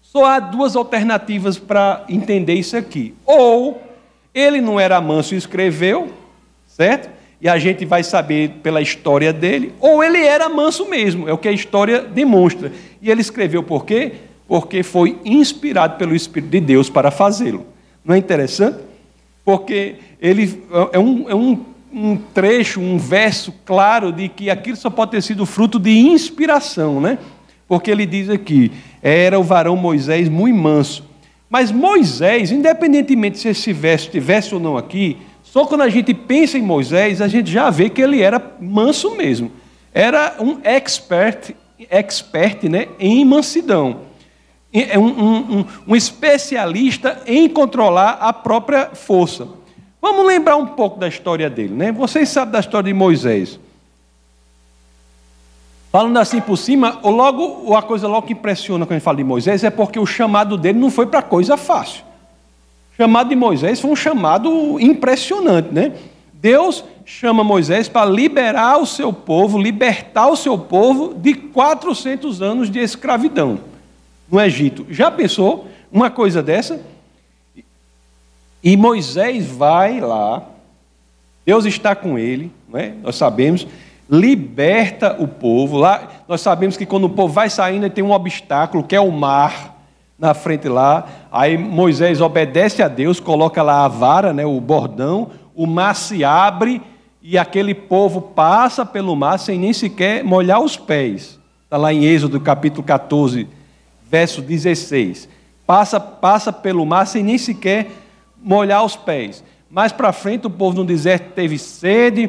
Só há duas alternativas para entender isso aqui. Ou ele não era manso e escreveu, certo? e a gente vai saber pela história dele, ou ele era manso mesmo, é o que a história demonstra. E ele escreveu por quê? Porque foi inspirado pelo Espírito de Deus para fazê-lo. Não é interessante? Porque ele é um, é um, um trecho, um verso claro de que aquilo só pode ter sido fruto de inspiração, né? Porque ele diz aqui: era o varão Moisés muito manso. Mas Moisés, independentemente se esse verso estivesse ou não aqui, só quando a gente pensa em Moisés, a gente já vê que ele era manso mesmo. Era um expert, expert né, em mansidão. É um, um, um, especialista em controlar a própria força. Vamos lembrar um pouco da história dele. Né? Vocês sabem da história de Moisés. Falando assim por cima, logo a coisa logo que impressiona quando a gente fala de Moisés é porque o chamado dele não foi para coisa fácil chamado de Moisés foi um chamado impressionante, né? Deus chama Moisés para liberar o seu povo, libertar o seu povo de 400 anos de escravidão no Egito. Já pensou uma coisa dessa? E Moisés vai lá, Deus está com ele, né? nós sabemos, liberta o povo. Lá, nós sabemos que quando o povo vai saindo, tem um obstáculo, que é o mar na frente lá. Aí Moisés obedece a Deus, coloca lá a vara, né, o bordão, o mar se abre e aquele povo passa pelo mar sem nem sequer molhar os pés. Está lá em Êxodo capítulo 14, verso 16. Passa, passa pelo mar sem nem sequer molhar os pés. Mais para frente, o povo no deserto teve sede,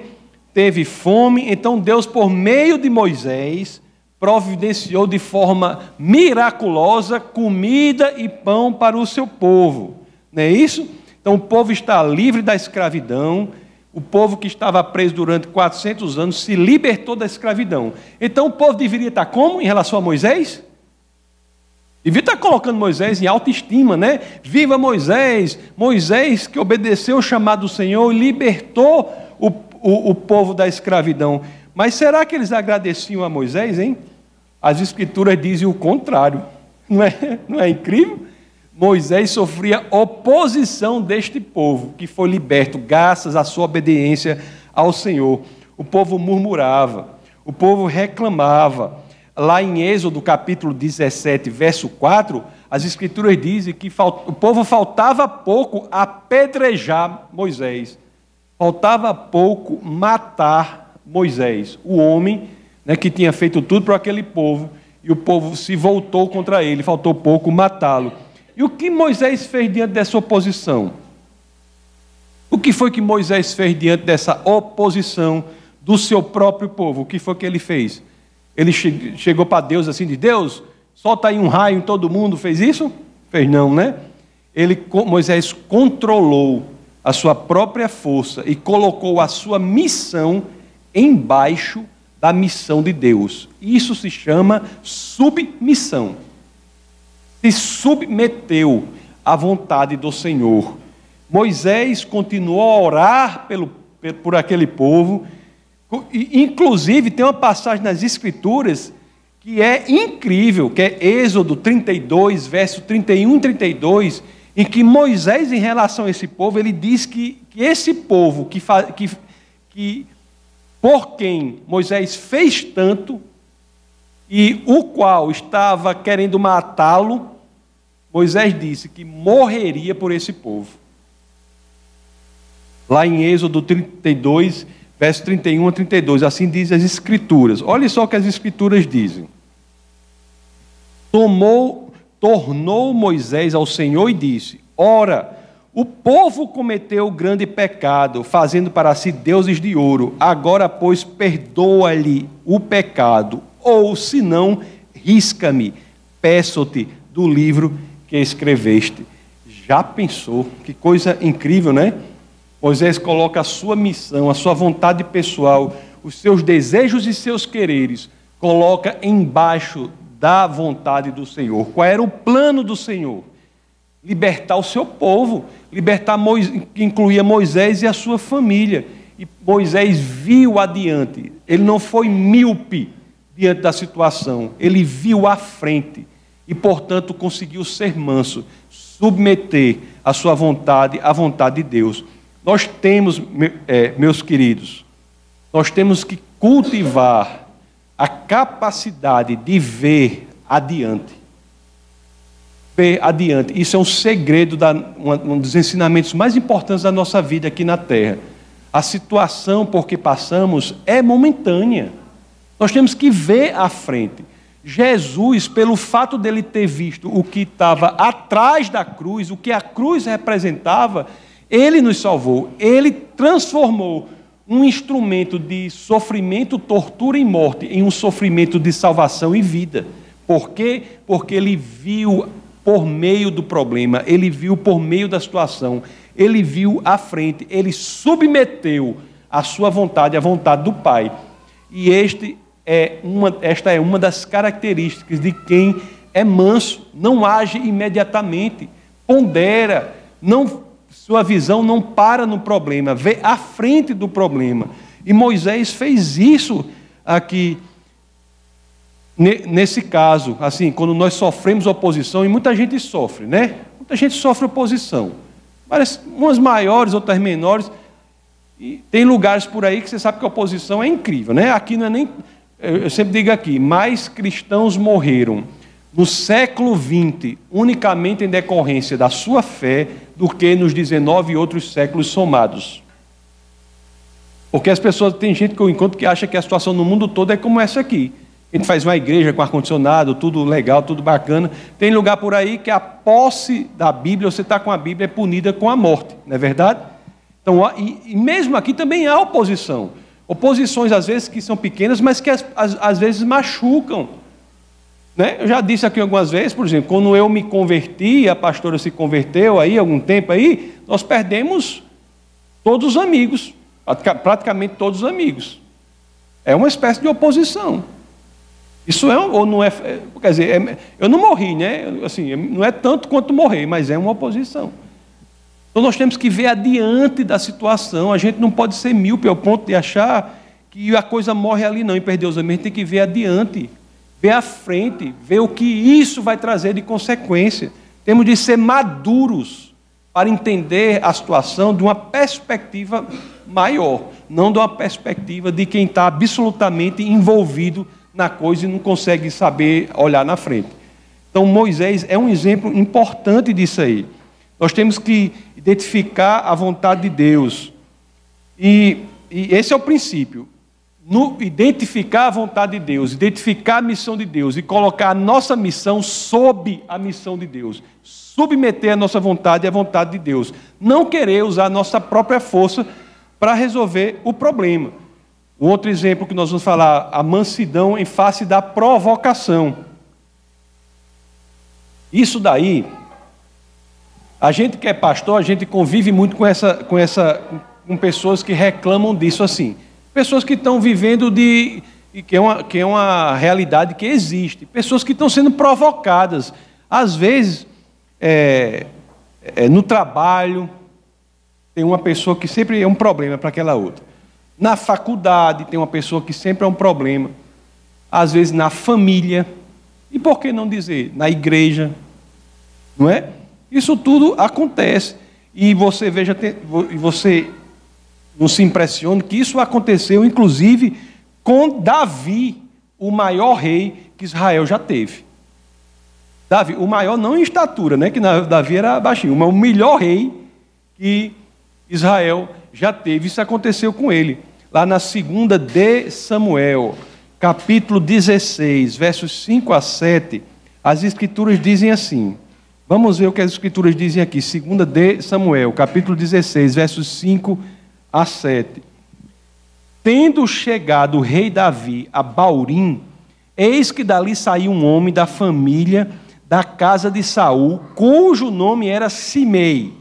teve fome. Então, Deus, por meio de Moisés, providenciou de forma miraculosa comida e pão para o seu povo. Não é isso? Então o povo está livre da escravidão, o povo que estava preso durante 400 anos se libertou da escravidão. Então o povo deveria estar como em relação a Moisés? Devia estar colocando Moisés em autoestima, né? Viva Moisés! Moisés que obedeceu o chamado do Senhor e libertou o, o, o povo da escravidão. Mas será que eles agradeciam a Moisés, hein? As Escrituras dizem o contrário. Não é, não é incrível? Moisés sofria oposição deste povo, que foi liberto graças à sua obediência ao Senhor. o povo murmurava, o povo reclamava. Lá em Êxodo capítulo 17, verso 4, as escrituras dizem que o povo faltava pouco apedrejar Moisés, faltava pouco matar Moisés, o homem né, que tinha feito tudo para aquele povo, e o povo se voltou contra ele, faltou pouco matá-lo. E o que Moisés fez diante dessa oposição? O que foi que Moisés fez diante dessa oposição do seu próprio povo? O que foi que ele fez? Ele chegou para Deus assim de Deus, solta aí um raio em todo mundo, fez isso? Fez não, né? Ele, Moisés controlou a sua própria força e colocou a sua missão embaixo da missão de Deus. Isso se chama submissão. Se submeteu à vontade do Senhor. Moisés continuou a orar pelo, por aquele povo. Inclusive, tem uma passagem nas Escrituras que é incrível, que é Êxodo 32, verso 31 e 32, em que Moisés, em relação a esse povo, ele diz que, que esse povo que, que, que por quem Moisés fez tanto e o qual estava querendo matá-lo, Moisés disse que morreria por esse povo. Lá em Êxodo 32, verso 31 a 32, assim diz as Escrituras. Olha só o que as Escrituras dizem. Tomou, tornou Moisés ao Senhor e disse: Ora, o povo cometeu grande pecado, fazendo para si deuses de ouro. Agora, pois, perdoa-lhe o pecado, ou se não, risca-me, peço-te do livro que escreveste. Já pensou? Que coisa incrível, né? Moisés coloca a sua missão, a sua vontade pessoal, os seus desejos e seus quereres, coloca embaixo da vontade do Senhor. Qual era o plano do Senhor? libertar o seu povo, libertar Moisés, que incluía Moisés e a sua família. E Moisés viu adiante, ele não foi míope diante da situação, ele viu à frente e, portanto, conseguiu ser manso, submeter a sua vontade à vontade de Deus. Nós temos, é, meus queridos, nós temos que cultivar a capacidade de ver adiante ver adiante. Isso é um segredo, da, um dos ensinamentos mais importantes da nossa vida aqui na Terra. A situação por que passamos é momentânea. Nós temos que ver à frente. Jesus, pelo fato dele ter visto o que estava atrás da cruz, o que a cruz representava, ele nos salvou. Ele transformou um instrumento de sofrimento, tortura e morte em um sofrimento de salvação e vida. Por quê? Porque ele viu por meio do problema, ele viu por meio da situação, ele viu à frente, ele submeteu a sua vontade à vontade do Pai. E este é uma, esta é uma das características de quem é manso, não age imediatamente, pondera, não, sua visão não para no problema, vê à frente do problema. E Moisés fez isso aqui nesse caso, assim, quando nós sofremos oposição, e muita gente sofre, né? Muita gente sofre oposição. Umas maiores, outras menores. E tem lugares por aí que você sabe que a oposição é incrível, né? Aqui não é nem. Eu sempre digo aqui: mais cristãos morreram no século XX unicamente em decorrência da sua fé do que nos 19 outros séculos somados. Porque as pessoas, tem gente que eu encontro que acha que a situação no mundo todo é como essa aqui. A gente faz uma igreja com ar-condicionado, tudo legal, tudo bacana. Tem lugar por aí que a posse da Bíblia, você está com a Bíblia, é punida com a morte, não é verdade? Então, e, mesmo aqui também há oposição. Oposições, às vezes, que são pequenas, mas que às, às vezes machucam. Né? Eu já disse aqui algumas vezes, por exemplo, quando eu me converti, a pastora se converteu aí, algum tempo aí, nós perdemos todos os amigos, praticamente todos os amigos. É uma espécie de oposição. Isso é ou não é. Quer dizer, é, eu não morri, né? Assim, não é tanto quanto morrer, mas é uma oposição. Então nós temos que ver adiante da situação. A gente não pode ser míope ao ponto de achar que a coisa morre ali, não, e perder os amigos. Tem que ver adiante, ver à frente, ver o que isso vai trazer de consequência. Temos de ser maduros para entender a situação de uma perspectiva maior, não de uma perspectiva de quem está absolutamente envolvido na coisa e não consegue saber olhar na frente. Então, Moisés é um exemplo importante disso aí. Nós temos que identificar a vontade de Deus. E, e esse é o princípio. No, identificar a vontade de Deus, identificar a missão de Deus e colocar a nossa missão sob a missão de Deus. Submeter a nossa vontade à vontade de Deus. Não querer usar a nossa própria força para resolver o problema. Um outro exemplo que nós vamos falar, a mansidão em face da provocação. Isso daí, a gente que é pastor, a gente convive muito com essa, com essa, com pessoas que reclamam disso assim. Pessoas que estão vivendo de que é, uma, que é uma realidade que existe. Pessoas que estão sendo provocadas. Às vezes, é, é, no trabalho, tem uma pessoa que sempre é um problema para aquela outra. Na faculdade, tem uma pessoa que sempre é um problema. Às vezes, na família. E por que não dizer? Na igreja. Não é? Isso tudo acontece. E você veja, você não se impressione que isso aconteceu, inclusive, com Davi, o maior rei que Israel já teve. Davi, o maior não em estatura, né? Que Davi era baixinho, mas o melhor rei que Israel já teve. Isso aconteceu com ele. Lá na segunda de Samuel, capítulo 16, versos 5 a 7, as escrituras dizem assim: Vamos ver o que as escrituras dizem aqui. Segunda de Samuel, capítulo 16, versos 5 a 7. Tendo chegado o rei Davi a Baurim, eis que dali saiu um homem da família da casa de Saul, cujo nome era Simei,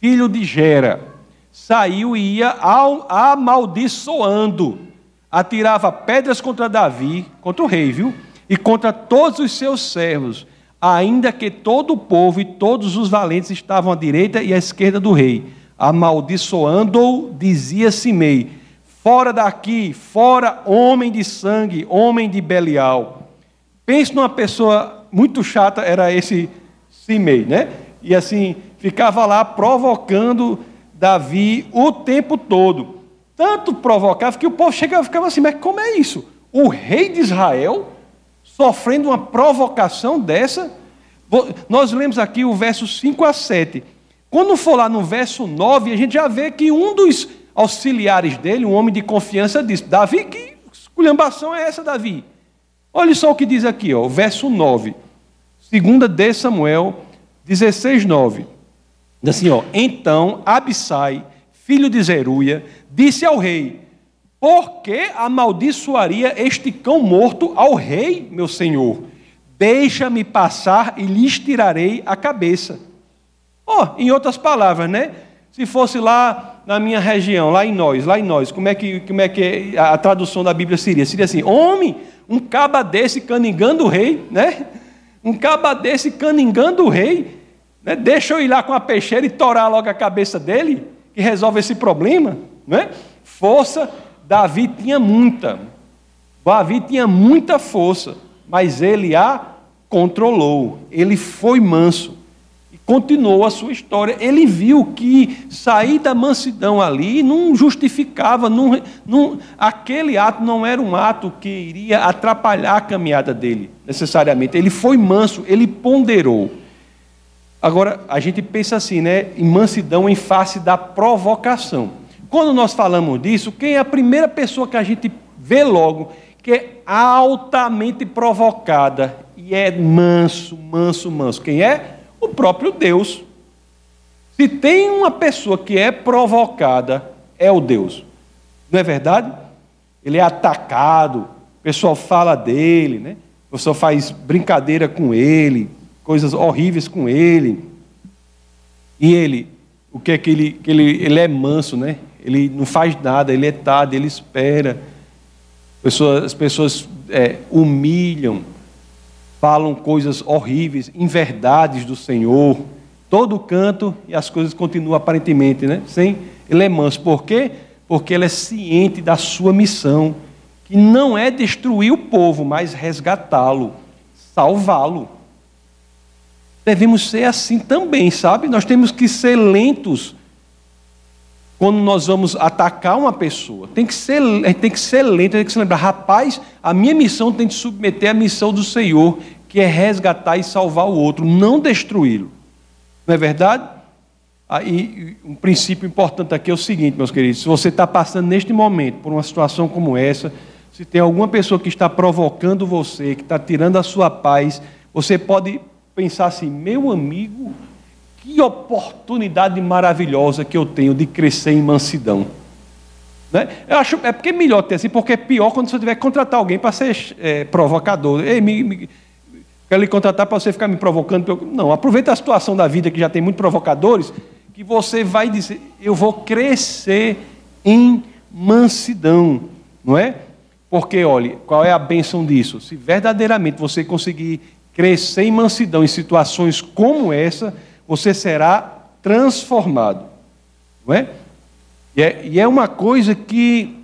filho de Gera saiu e ia amaldiçoando, atirava pedras contra Davi, contra o rei, viu? E contra todos os seus servos, ainda que todo o povo e todos os valentes estavam à direita e à esquerda do rei. Amaldiçoando-o, dizia Simei: Fora daqui, fora homem de sangue, homem de Belial. Pense numa pessoa muito chata, era esse Simei, né? E assim, ficava lá provocando Davi o tempo todo. Tanto provocava que o povo chegava e ficava assim: mas como é isso? O rei de Israel sofrendo uma provocação dessa? Nós lemos aqui o verso 5 a 7. Quando for lá no verso 9, a gente já vê que um dos auxiliares dele, um homem de confiança, disse: Davi, que esculhambação é essa, Davi? Olha só o que diz aqui, ó, verso 9. Segunda de Samuel 16, 9. Diz assim, ó, então Abissai, filho de Zeruia, disse ao rei: Por que amaldiçoaria este cão morto ao rei, meu senhor? Deixa-me passar e lhes tirarei a cabeça. Oh, em outras palavras, né? Se fosse lá na minha região, lá em nós, lá em nós, como é que, como é que a tradução da Bíblia seria? Seria assim: homem, um caba desse caningando o rei, né? Um caba desse caningando o rei né? Deixa eu ir lá com a peixeira e torar logo a cabeça dele, que resolve esse problema. Né? Força, Davi tinha muita. Davi tinha muita força, mas ele a controlou. Ele foi manso continuou a sua história. Ele viu que sair da mansidão ali não justificava, não, não, aquele ato não era um ato que iria atrapalhar a caminhada dele, necessariamente. Ele foi manso, ele ponderou. Agora, a gente pensa assim, né? Em mansidão em face da provocação. Quando nós falamos disso, quem é a primeira pessoa que a gente vê logo que é altamente provocada e é manso, manso, manso? Quem é? O próprio Deus. Se tem uma pessoa que é provocada, é o Deus. Não é verdade? Ele é atacado, o pessoal fala dele, né? o pessoal faz brincadeira com ele, coisas horríveis com ele. E ele, o que é que ele, que ele, ele é manso, né? Ele não faz nada, ele é tarde, ele espera. Pessoas, as pessoas é, humilham, falam coisas horríveis, inverdades do Senhor, todo canto e as coisas continuam aparentemente, né? Sem manso. Por quê? Porque ele é ciente da sua missão, que não é destruir o povo, mas resgatá-lo, salvá-lo. devemos ser assim também, sabe? Nós temos que ser lentos quando nós vamos atacar uma pessoa. Tem que ser, tem que ser lento, tem que se lembrar, rapaz, a minha missão tem que submeter à missão do Senhor, que é resgatar e salvar o outro, não destruí-lo. Não é verdade? Aí, um princípio importante aqui é o seguinte, meus queridos: se você está passando neste momento por uma situação como essa, se tem alguma pessoa que está provocando você, que está tirando a sua paz, você pode pensar assim: meu amigo, que oportunidade maravilhosa que eu tenho de crescer em mansidão. Né? Eu acho, é porque é melhor ter assim, porque é pior quando você tiver que contratar alguém para ser é, provocador. Ei, me, me, quero lhe contratar para você ficar me provocando. Não, aproveita a situação da vida que já tem muitos provocadores, que você vai dizer, eu vou crescer em mansidão, não é? Porque, olhe, qual é a bênção disso? Se verdadeiramente você conseguir crescer em mansidão em situações como essa, você será transformado. Não é? E, é? e é uma coisa que,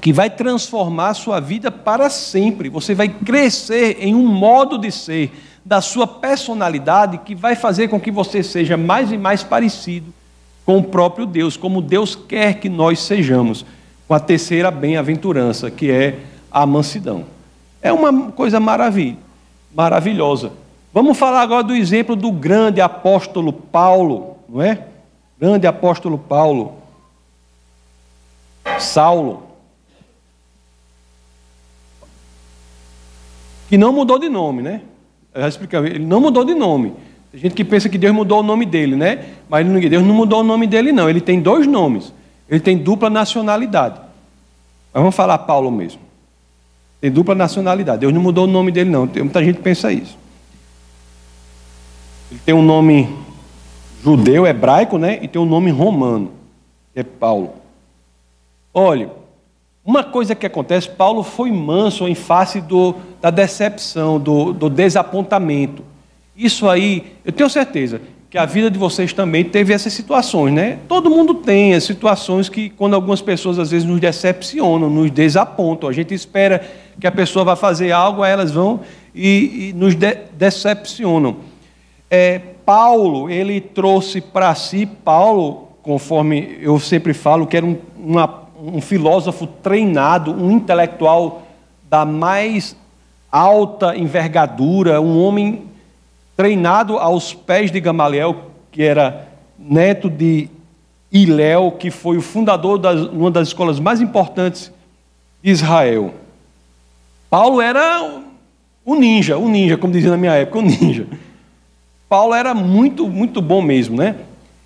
que vai transformar a sua vida para sempre. Você vai crescer em um modo de ser da sua personalidade que vai fazer com que você seja mais e mais parecido com o próprio Deus, como Deus quer que nós sejamos, com a terceira bem-aventurança, que é a mansidão. É uma coisa maravilha, maravilhosa. Vamos falar agora do exemplo do grande apóstolo Paulo, não é? Grande apóstolo Paulo. Saulo. Que não mudou de nome, né? Eu já ele não mudou de nome. Tem gente que pensa que Deus mudou o nome dele, né? Mas Deus não mudou o nome dele, não. Ele tem dois nomes. Ele tem dupla nacionalidade. Mas vamos falar Paulo mesmo. Tem dupla nacionalidade. Deus não mudou o nome dele, não. Tem muita gente pensa isso. Ele tem um nome judeu, hebraico, né? E tem um nome romano, é Paulo. Olha, uma coisa que acontece, Paulo foi manso em face do, da decepção, do, do desapontamento. Isso aí, eu tenho certeza que a vida de vocês também teve essas situações, né? Todo mundo tem as situações que, quando algumas pessoas às vezes nos decepcionam, nos desapontam. A gente espera que a pessoa vá fazer algo, aí elas vão e, e nos de decepcionam é, Paulo, ele trouxe para si, Paulo, conforme eu sempre falo, que era um, uma, um filósofo treinado, um intelectual da mais alta envergadura, um homem treinado aos pés de Gamaliel, que era neto de Iléu, que foi o fundador de uma das escolas mais importantes de Israel. Paulo era um ninja, um ninja, como dizia na minha época, um ninja. Paulo era muito, muito bom mesmo, né?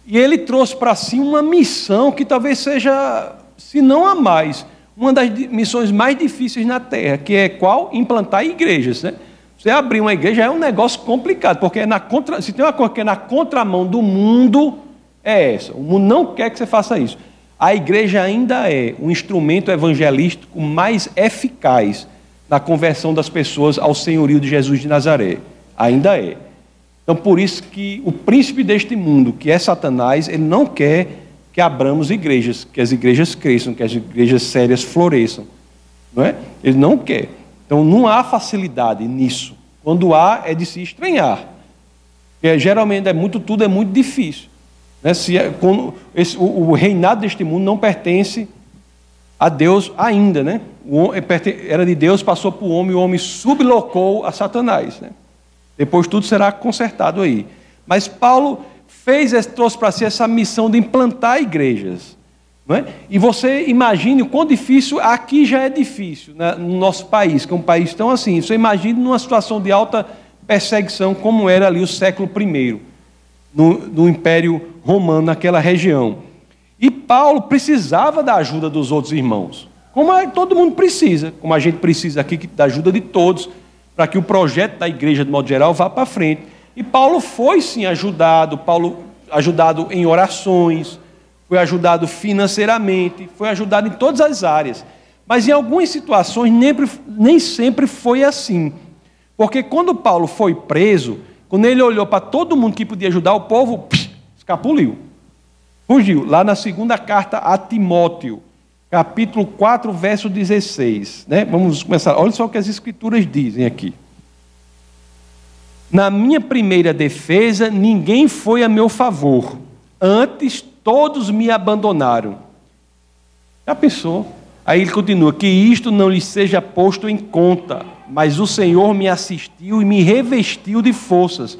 E ele trouxe para si uma missão que talvez seja, se não a mais, uma das missões mais difíceis na terra, que é qual? Implantar igrejas, né? Você abrir uma igreja é um negócio complicado, porque é na contra, se tem uma coisa que é na contramão do mundo, é essa. O mundo não quer que você faça isso. A igreja ainda é um instrumento evangelístico mais eficaz na conversão das pessoas ao senhorio de Jesus de Nazaré. Ainda é. Então, por isso que o príncipe deste mundo, que é Satanás, ele não quer que abramos igrejas, que as igrejas cresçam, que as igrejas sérias floresçam. Não é? Ele não quer. Então, não há facilidade nisso. Quando há, é de se estranhar. Porque, geralmente, é muito, tudo é muito difícil. Né? Se é, quando, esse, o, o, reinado deste mundo não pertence a Deus ainda. Né? O, é, era de Deus, passou para o homem, o homem sublocou a Satanás. Né? Depois tudo será consertado aí. Mas Paulo fez, trouxe para si essa missão de implantar igrejas. É? E você imagine o quão difícil, aqui já é difícil, né, no nosso país, que é um país tão assim. Você imagine numa situação de alta perseguição, como era ali o século I, no, no Império Romano, naquela região. E Paulo precisava da ajuda dos outros irmãos, como todo mundo precisa, como a gente precisa aqui da ajuda de todos para que o projeto da igreja, de modo geral, vá para frente. E Paulo foi sim ajudado, Paulo ajudado em orações, foi ajudado financeiramente, foi ajudado em todas as áreas. Mas em algumas situações nem, nem sempre foi assim. Porque quando Paulo foi preso, quando ele olhou para todo mundo que podia ajudar, o povo psh, escapuliu. Fugiu. Lá na segunda carta a Timóteo, capítulo 4, verso 16. Né? Vamos começar. Olha só o que as escrituras dizem aqui. Na minha primeira defesa, ninguém foi a meu favor. Antes, todos me abandonaram. Já pensou? Aí ele continua: Que isto não lhe seja posto em conta, mas o Senhor me assistiu e me revestiu de forças,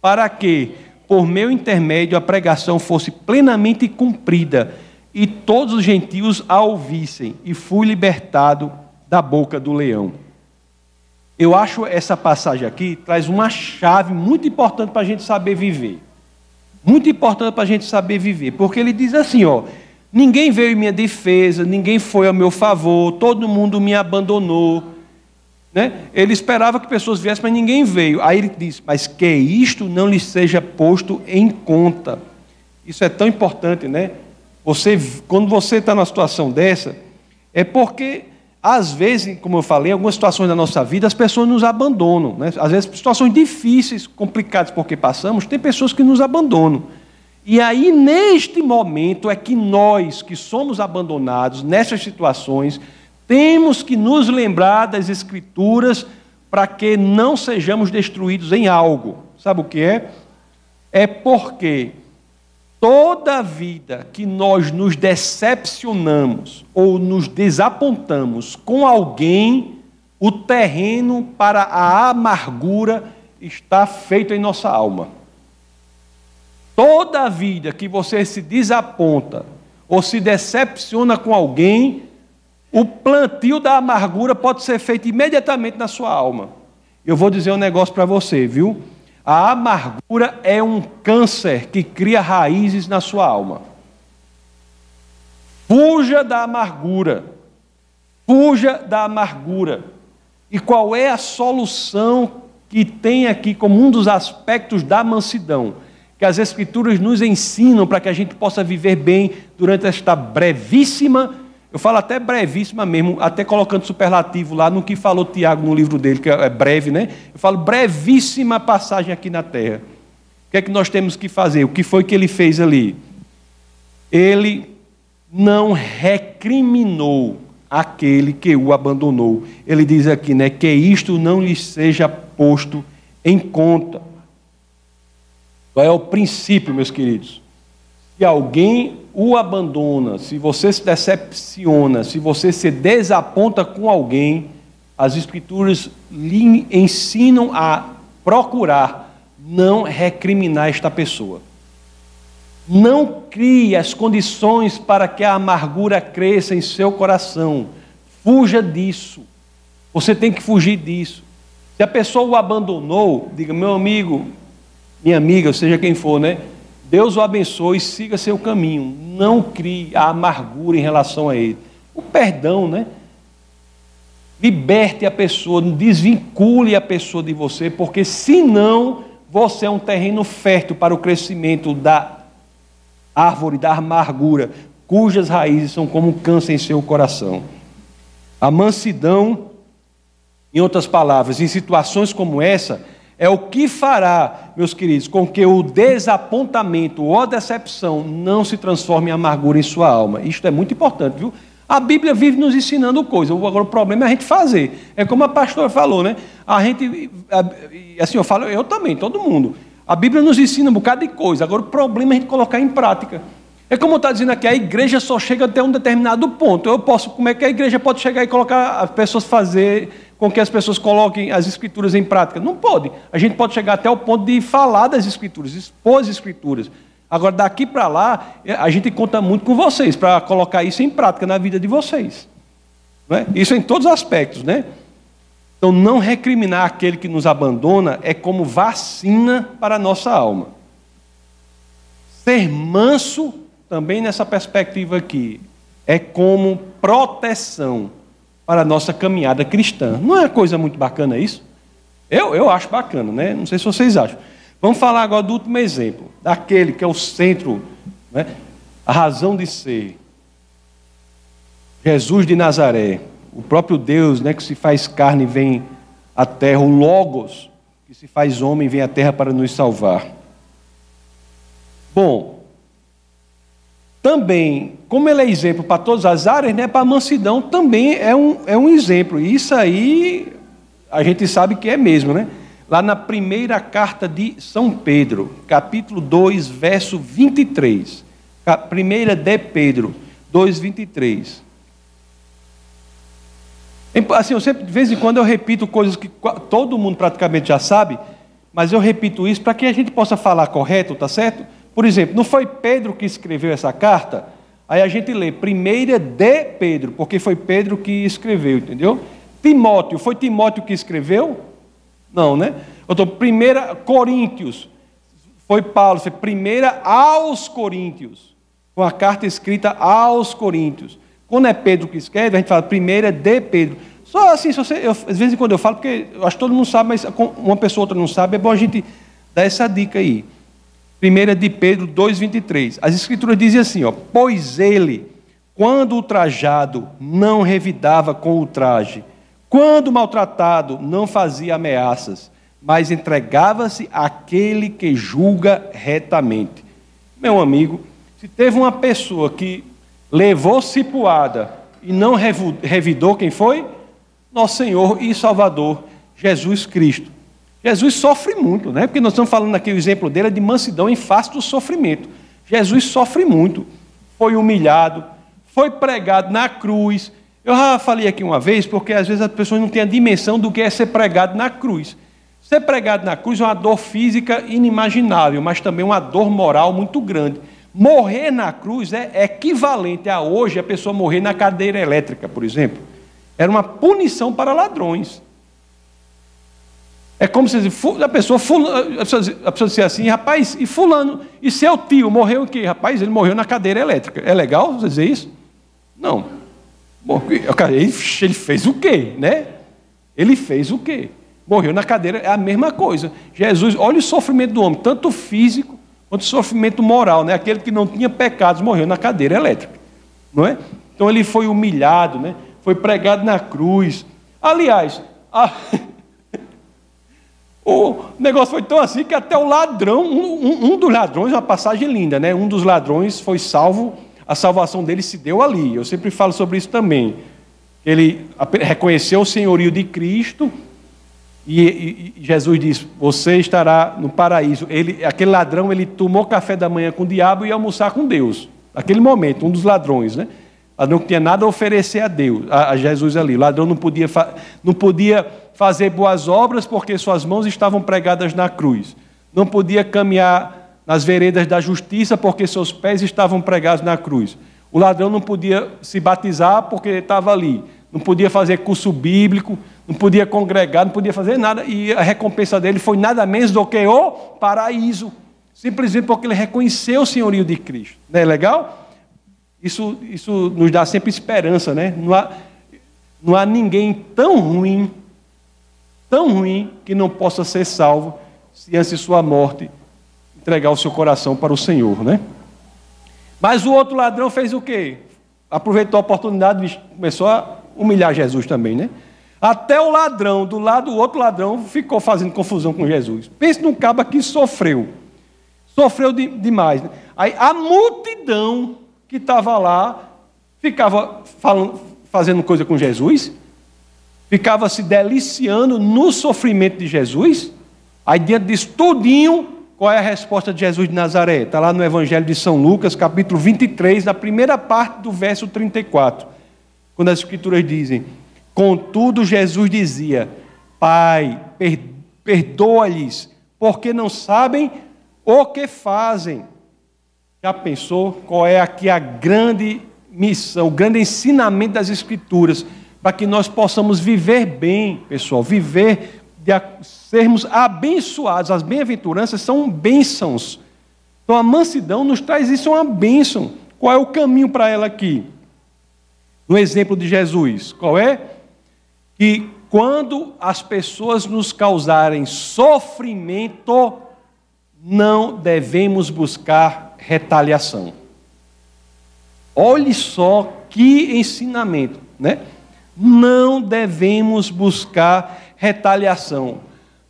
para que, por meu intermédio, a pregação fosse plenamente cumprida e todos os gentios a ouvissem, e fui libertado da boca do leão. Eu acho essa passagem aqui traz uma chave muito importante para a gente saber viver. Muito importante para a gente saber viver, porque ele diz assim: ó, ninguém veio em minha defesa, ninguém foi ao meu favor, todo mundo me abandonou. Né? Ele esperava que pessoas viessem, mas ninguém veio. Aí ele diz: Mas que isto não lhe seja posto em conta. Isso é tão importante, né? Você, quando você está numa situação dessa, é porque às vezes, como eu falei, em algumas situações da nossa vida, as pessoas nos abandonam. Né? Às vezes, situações difíceis, complicadas porque passamos, tem pessoas que nos abandonam. E aí, neste momento, é que nós, que somos abandonados, nessas situações, temos que nos lembrar das Escrituras para que não sejamos destruídos em algo. Sabe o que é? É porque Toda vida que nós nos decepcionamos ou nos desapontamos com alguém, o terreno para a amargura está feito em nossa alma. Toda vida que você se desaponta ou se decepciona com alguém, o plantio da amargura pode ser feito imediatamente na sua alma. Eu vou dizer um negócio para você, viu? A amargura é um câncer que cria raízes na sua alma. Fuja da amargura. Fuja da amargura. E qual é a solução que tem aqui como um dos aspectos da mansidão? Que as Escrituras nos ensinam para que a gente possa viver bem durante esta brevíssima eu falo até brevíssima mesmo, até colocando superlativo lá no que falou Tiago no livro dele, que é breve, né? Eu falo brevíssima passagem aqui na terra. O que é que nós temos que fazer? O que foi que ele fez ali? Ele não recriminou aquele que o abandonou. Ele diz aqui, né, que isto não lhe seja posto em conta. Qual é o princípio, meus queridos? Se alguém o abandona, se você se decepciona, se você se desaponta com alguém, as Escrituras lhe ensinam a procurar não recriminar esta pessoa. Não crie as condições para que a amargura cresça em seu coração. Fuja disso. Você tem que fugir disso. Se a pessoa o abandonou, diga, meu amigo, minha amiga, seja quem for, né? Deus o abençoe siga seu caminho. Não crie a amargura em relação a ele. O perdão, né? Liberte a pessoa, desvincule a pessoa de você, porque senão você é um terreno fértil para o crescimento da árvore da amargura, cujas raízes são como um câncer em seu coração. A mansidão, em outras palavras, em situações como essa, é o que fará, meus queridos, com que o desapontamento ou a decepção não se transforme em amargura em sua alma. Isto é muito importante, viu? A Bíblia vive nos ensinando coisas. Agora o problema é a gente fazer. É como a pastora falou, né? A gente, assim, eu falo, eu também, todo mundo. A Bíblia nos ensina um bocado de coisa. Agora o problema é a gente colocar em prática. É como está dizendo aqui, a igreja só chega até um determinado ponto. Eu posso, como é que a igreja pode chegar e colocar as pessoas fazer com que as pessoas coloquem as escrituras em prática. Não pode. A gente pode chegar até o ponto de falar das escrituras, expor as escrituras. Agora, daqui para lá, a gente conta muito com vocês para colocar isso em prática na vida de vocês. É? Isso em todos os aspectos, né? Então, não recriminar aquele que nos abandona é como vacina para a nossa alma. Ser manso, também nessa perspectiva aqui, é como proteção para a nossa caminhada cristã. Não é coisa muito bacana isso? Eu, eu acho bacana, né? Não sei se vocês acham. Vamos falar agora do último exemplo, daquele que é o centro, né? a razão de ser. Jesus de Nazaré, o próprio Deus né, que se faz carne e vem à terra, o Logos, que se faz homem e vem à terra para nos salvar. Bom, também, como ele é exemplo para todas as áreas, né, para a mansidão também é um, é um exemplo. E isso aí a gente sabe que é mesmo, né? lá na primeira carta de São Pedro, capítulo 2, verso 23. Primeira de Pedro 2, 23. Assim, eu sempre, de vez em quando eu repito coisas que todo mundo praticamente já sabe, mas eu repito isso para que a gente possa falar correto, tá certo? Por exemplo, não foi Pedro que escreveu essa carta? Aí a gente lê primeira de Pedro, porque foi Pedro que escreveu, entendeu? Timóteo, foi Timóteo que escreveu? Não, né? Eu estou primeira Coríntios, foi Paulo, foi primeira aos Coríntios, com a carta escrita aos Coríntios. Quando é Pedro que escreve, a gente fala primeira de Pedro. Só assim, se você, eu, às vezes quando eu falo, porque eu acho que todo mundo sabe, mas uma pessoa outra não sabe, é bom a gente dar essa dica aí. Primeira de Pedro 2,23. As escrituras dizem assim, ó, pois ele, quando ultrajado, não revidava com o traje, quando maltratado, não fazia ameaças, mas entregava-se àquele que julga retamente. Meu amigo, se teve uma pessoa que levou cipuada e não revidou quem foi? Nosso Senhor e Salvador, Jesus Cristo. Jesus sofre muito, né? Porque nós estamos falando aqui, o exemplo dele é de mansidão em face do sofrimento. Jesus sofre muito, foi humilhado, foi pregado na cruz. Eu já falei aqui uma vez, porque às vezes as pessoas não têm a dimensão do que é ser pregado na cruz. Ser pregado na cruz é uma dor física inimaginável, mas também uma dor moral muito grande. Morrer na cruz é equivalente a hoje a pessoa morrer na cadeira elétrica, por exemplo. Era uma punição para ladrões. É como se a pessoa, a pessoa, a pessoa assim, rapaz, e fulano, e seu tio morreu o quê? Rapaz, ele morreu na cadeira elétrica. É legal você dizer isso? Não. Ele fez o quê, né? Ele fez o quê? Morreu na cadeira, é a mesma coisa. Jesus, olha o sofrimento do homem, tanto físico quanto sofrimento moral, né? Aquele que não tinha pecados morreu na cadeira elétrica, não é? Então ele foi humilhado, né? Foi pregado na cruz. Aliás, a... o negócio foi tão assim que até o ladrão, um, um, dos ladrões, uma passagem linda, né? Um dos ladrões foi salvo, a salvação dele se deu ali. Eu sempre falo sobre isso também. Ele reconheceu o senhorio de Cristo e, e, e, Jesus diz: Você estará no paraíso. Ele, aquele ladrão, ele tomou café da manhã com o diabo e ia almoçar com Deus. Naquele momento, um dos ladrões, né? Ladrão que tinha nada a oferecer a Deus, a, a Jesus ali. O ladrão não podia, não podia fazer boas obras porque suas mãos estavam pregadas na cruz. Não podia caminhar nas veredas da justiça porque seus pés estavam pregados na cruz. O ladrão não podia se batizar porque estava ali. Não podia fazer curso bíblico, não podia congregar, não podia fazer nada, e a recompensa dele foi nada menos do que o paraíso, simplesmente porque ele reconheceu o senhorio de Cristo. Não é legal? Isso, isso nos dá sempre esperança, né? Não há, não há ninguém tão ruim, tão ruim, que não possa ser salvo se antes de sua morte entregar o seu coração para o Senhor, né? Mas o outro ladrão fez o quê? Aproveitou a oportunidade e começou a humilhar Jesus também, né? Até o ladrão, do lado do outro ladrão, ficou fazendo confusão com Jesus. Pense num cabo que sofreu. Sofreu de, demais. Né? Aí a multidão que estava lá ficava falando, fazendo coisa com Jesus, ficava se deliciando no sofrimento de Jesus. Aí, diante disso tudinho, qual é a resposta de Jesus de Nazaré? Está lá no Evangelho de São Lucas, capítulo 23, na primeira parte do verso 34, quando as Escrituras dizem Contudo, Jesus dizia: Pai, perdoa-lhes, porque não sabem o que fazem. Já pensou qual é aqui a grande missão, o grande ensinamento das Escrituras, para que nós possamos viver bem, pessoal, viver, de sermos abençoados. As bem-aventuranças são bênçãos. Então a mansidão nos traz isso, é uma bênção. Qual é o caminho para ela aqui? No exemplo de Jesus, qual é? que quando as pessoas nos causarem sofrimento, não devemos buscar retaliação. Olhe só que ensinamento, né? Não devemos buscar retaliação.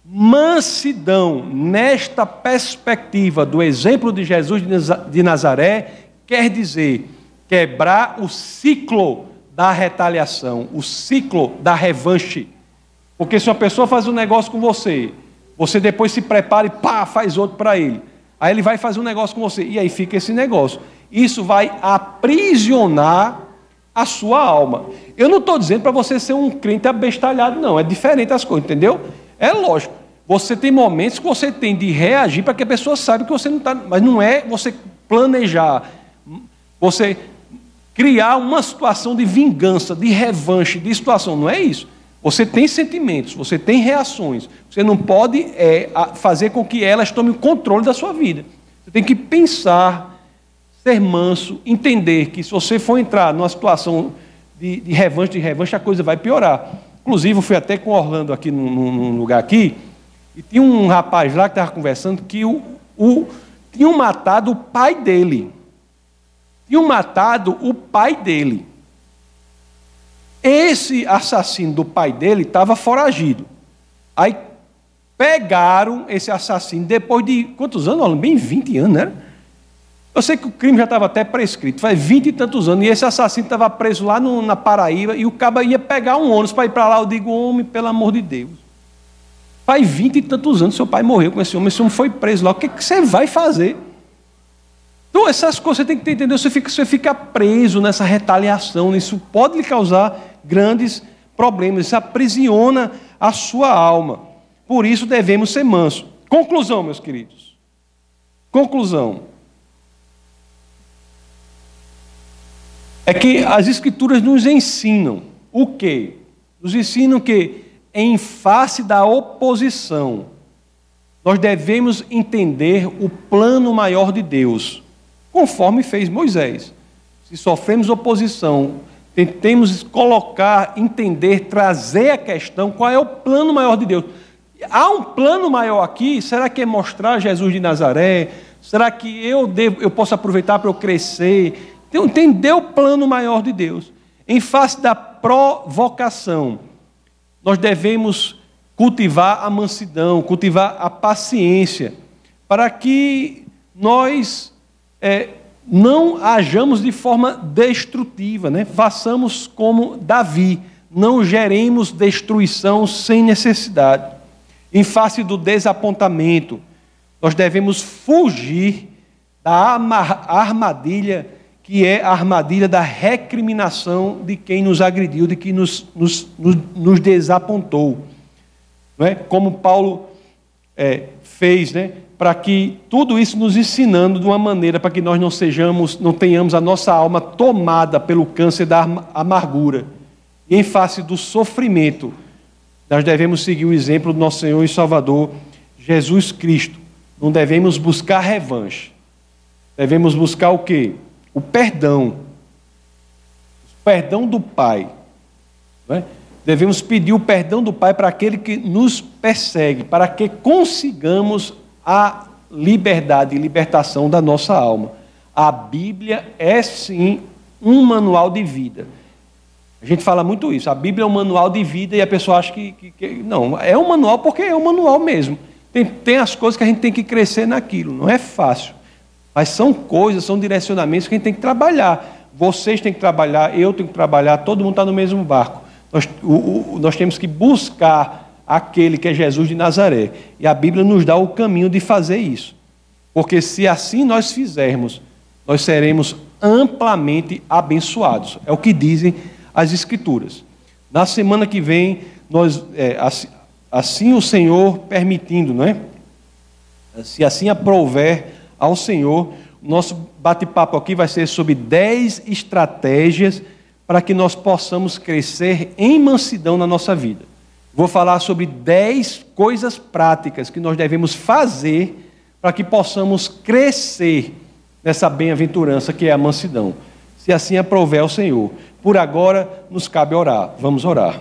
Mansidão, nesta perspectiva do exemplo de Jesus de Nazaré, quer dizer quebrar o ciclo da retaliação, o ciclo da revanche. Porque se uma pessoa faz um negócio com você, Você depois se prepara e pá, faz outro para ele. Aí ele vai fazer um negócio com você. E aí fica esse negócio. Isso vai aprisionar a sua alma. Eu não estou dizendo para você ser um crente abestalhado, não. É diferente as coisas, entendeu? É lógico. Você tem momentos que você tem de reagir para que a pessoa saiba que você não está. Mas não é você planejar, você criar uma situação de vingança, de revanche, de situação. Não é isso. Você tem sentimentos, você tem reações. Você não pode é, fazer com que elas tomem o controle da sua vida. Você tem que pensar, ser manso, entender que se você for entrar numa situação de, de revanche, de revanche, a coisa vai piorar. Inclusive, eu fui até com Orlando aqui num, num lugar aqui, e tinha um rapaz lá que estava conversando que o, o, tinham matado o pai dele. Tinham matado o pai dele. Esse assassino do pai dele estava foragido. Aí pegaram esse assassino depois de quantos anos? Bem 20 anos, né? Eu sei que o crime já estava até prescrito, faz 20 e tantos anos, e esse assassino estava preso lá no, na Paraíba, e o cabo ia pegar um ônibus para ir para lá. Eu digo, homem, pelo amor de Deus. Faz 20 e tantos anos, seu pai morreu com esse homem, esse homem foi preso lá. O que, que você vai fazer? Então, essas coisas você tem que entender, você fica, você fica preso nessa retaliação, isso pode lhe causar grandes problemas, isso aprisiona a sua alma. Por isso devemos ser mansos. Conclusão, meus queridos. Conclusão. É que as escrituras nos ensinam o quê? Nos ensinam que em face da oposição, nós devemos entender o plano maior de Deus, conforme fez Moisés. Se sofremos oposição, Tentemos colocar, entender, trazer a questão qual é o plano maior de Deus. Há um plano maior aqui? Será que é mostrar Jesus de Nazaré? Será que eu, devo, eu posso aproveitar para eu crescer? Então, entender o plano maior de Deus. Em face da provocação, nós devemos cultivar a mansidão, cultivar a paciência, para que nós é, não hajamos de forma destrutiva, né? façamos como Davi, não geremos destruição sem necessidade. Em face do desapontamento, nós devemos fugir da armadilha que é a armadilha da recriminação de quem nos agrediu, de quem nos, nos, nos, nos desapontou. Não é? Como Paulo é, fez, né? para que tudo isso nos ensinando de uma maneira para que nós não sejamos, não tenhamos a nossa alma tomada pelo câncer da amargura. E em face do sofrimento, nós devemos seguir o exemplo do nosso Senhor e Salvador Jesus Cristo. Não devemos buscar revanche. Devemos buscar o quê? O perdão. O perdão do Pai. É? Devemos pedir o perdão do Pai para aquele que nos persegue, para que consigamos a liberdade e libertação da nossa alma. A Bíblia é sim um manual de vida. A gente fala muito isso. A Bíblia é um manual de vida e a pessoa acha que, que, que não, é um manual porque é um manual mesmo. Tem, tem as coisas que a gente tem que crescer naquilo. Não é fácil. Mas são coisas, são direcionamentos que a gente tem que trabalhar. Vocês têm que trabalhar, eu tenho que trabalhar, todo mundo está no mesmo barco. Nós, o, o, nós temos que buscar aquele que é Jesus de Nazaré. E a Bíblia nos dá o caminho de fazer isso. Porque se assim nós fizermos, nós seremos amplamente abençoados. É o que dizem as Escrituras. Na semana que vem, nós, é, assim, assim, o Senhor permitindo, não é? Se assim aprouver ao Senhor, nosso bate-papo aqui vai ser sobre 10 estratégias para que nós possamos crescer em mansidão na nossa vida. Vou falar sobre dez coisas práticas que nós devemos fazer para que possamos crescer nessa bem-aventurança que é a mansidão. Se assim aprover o Senhor. Por agora, nos cabe orar. Vamos orar.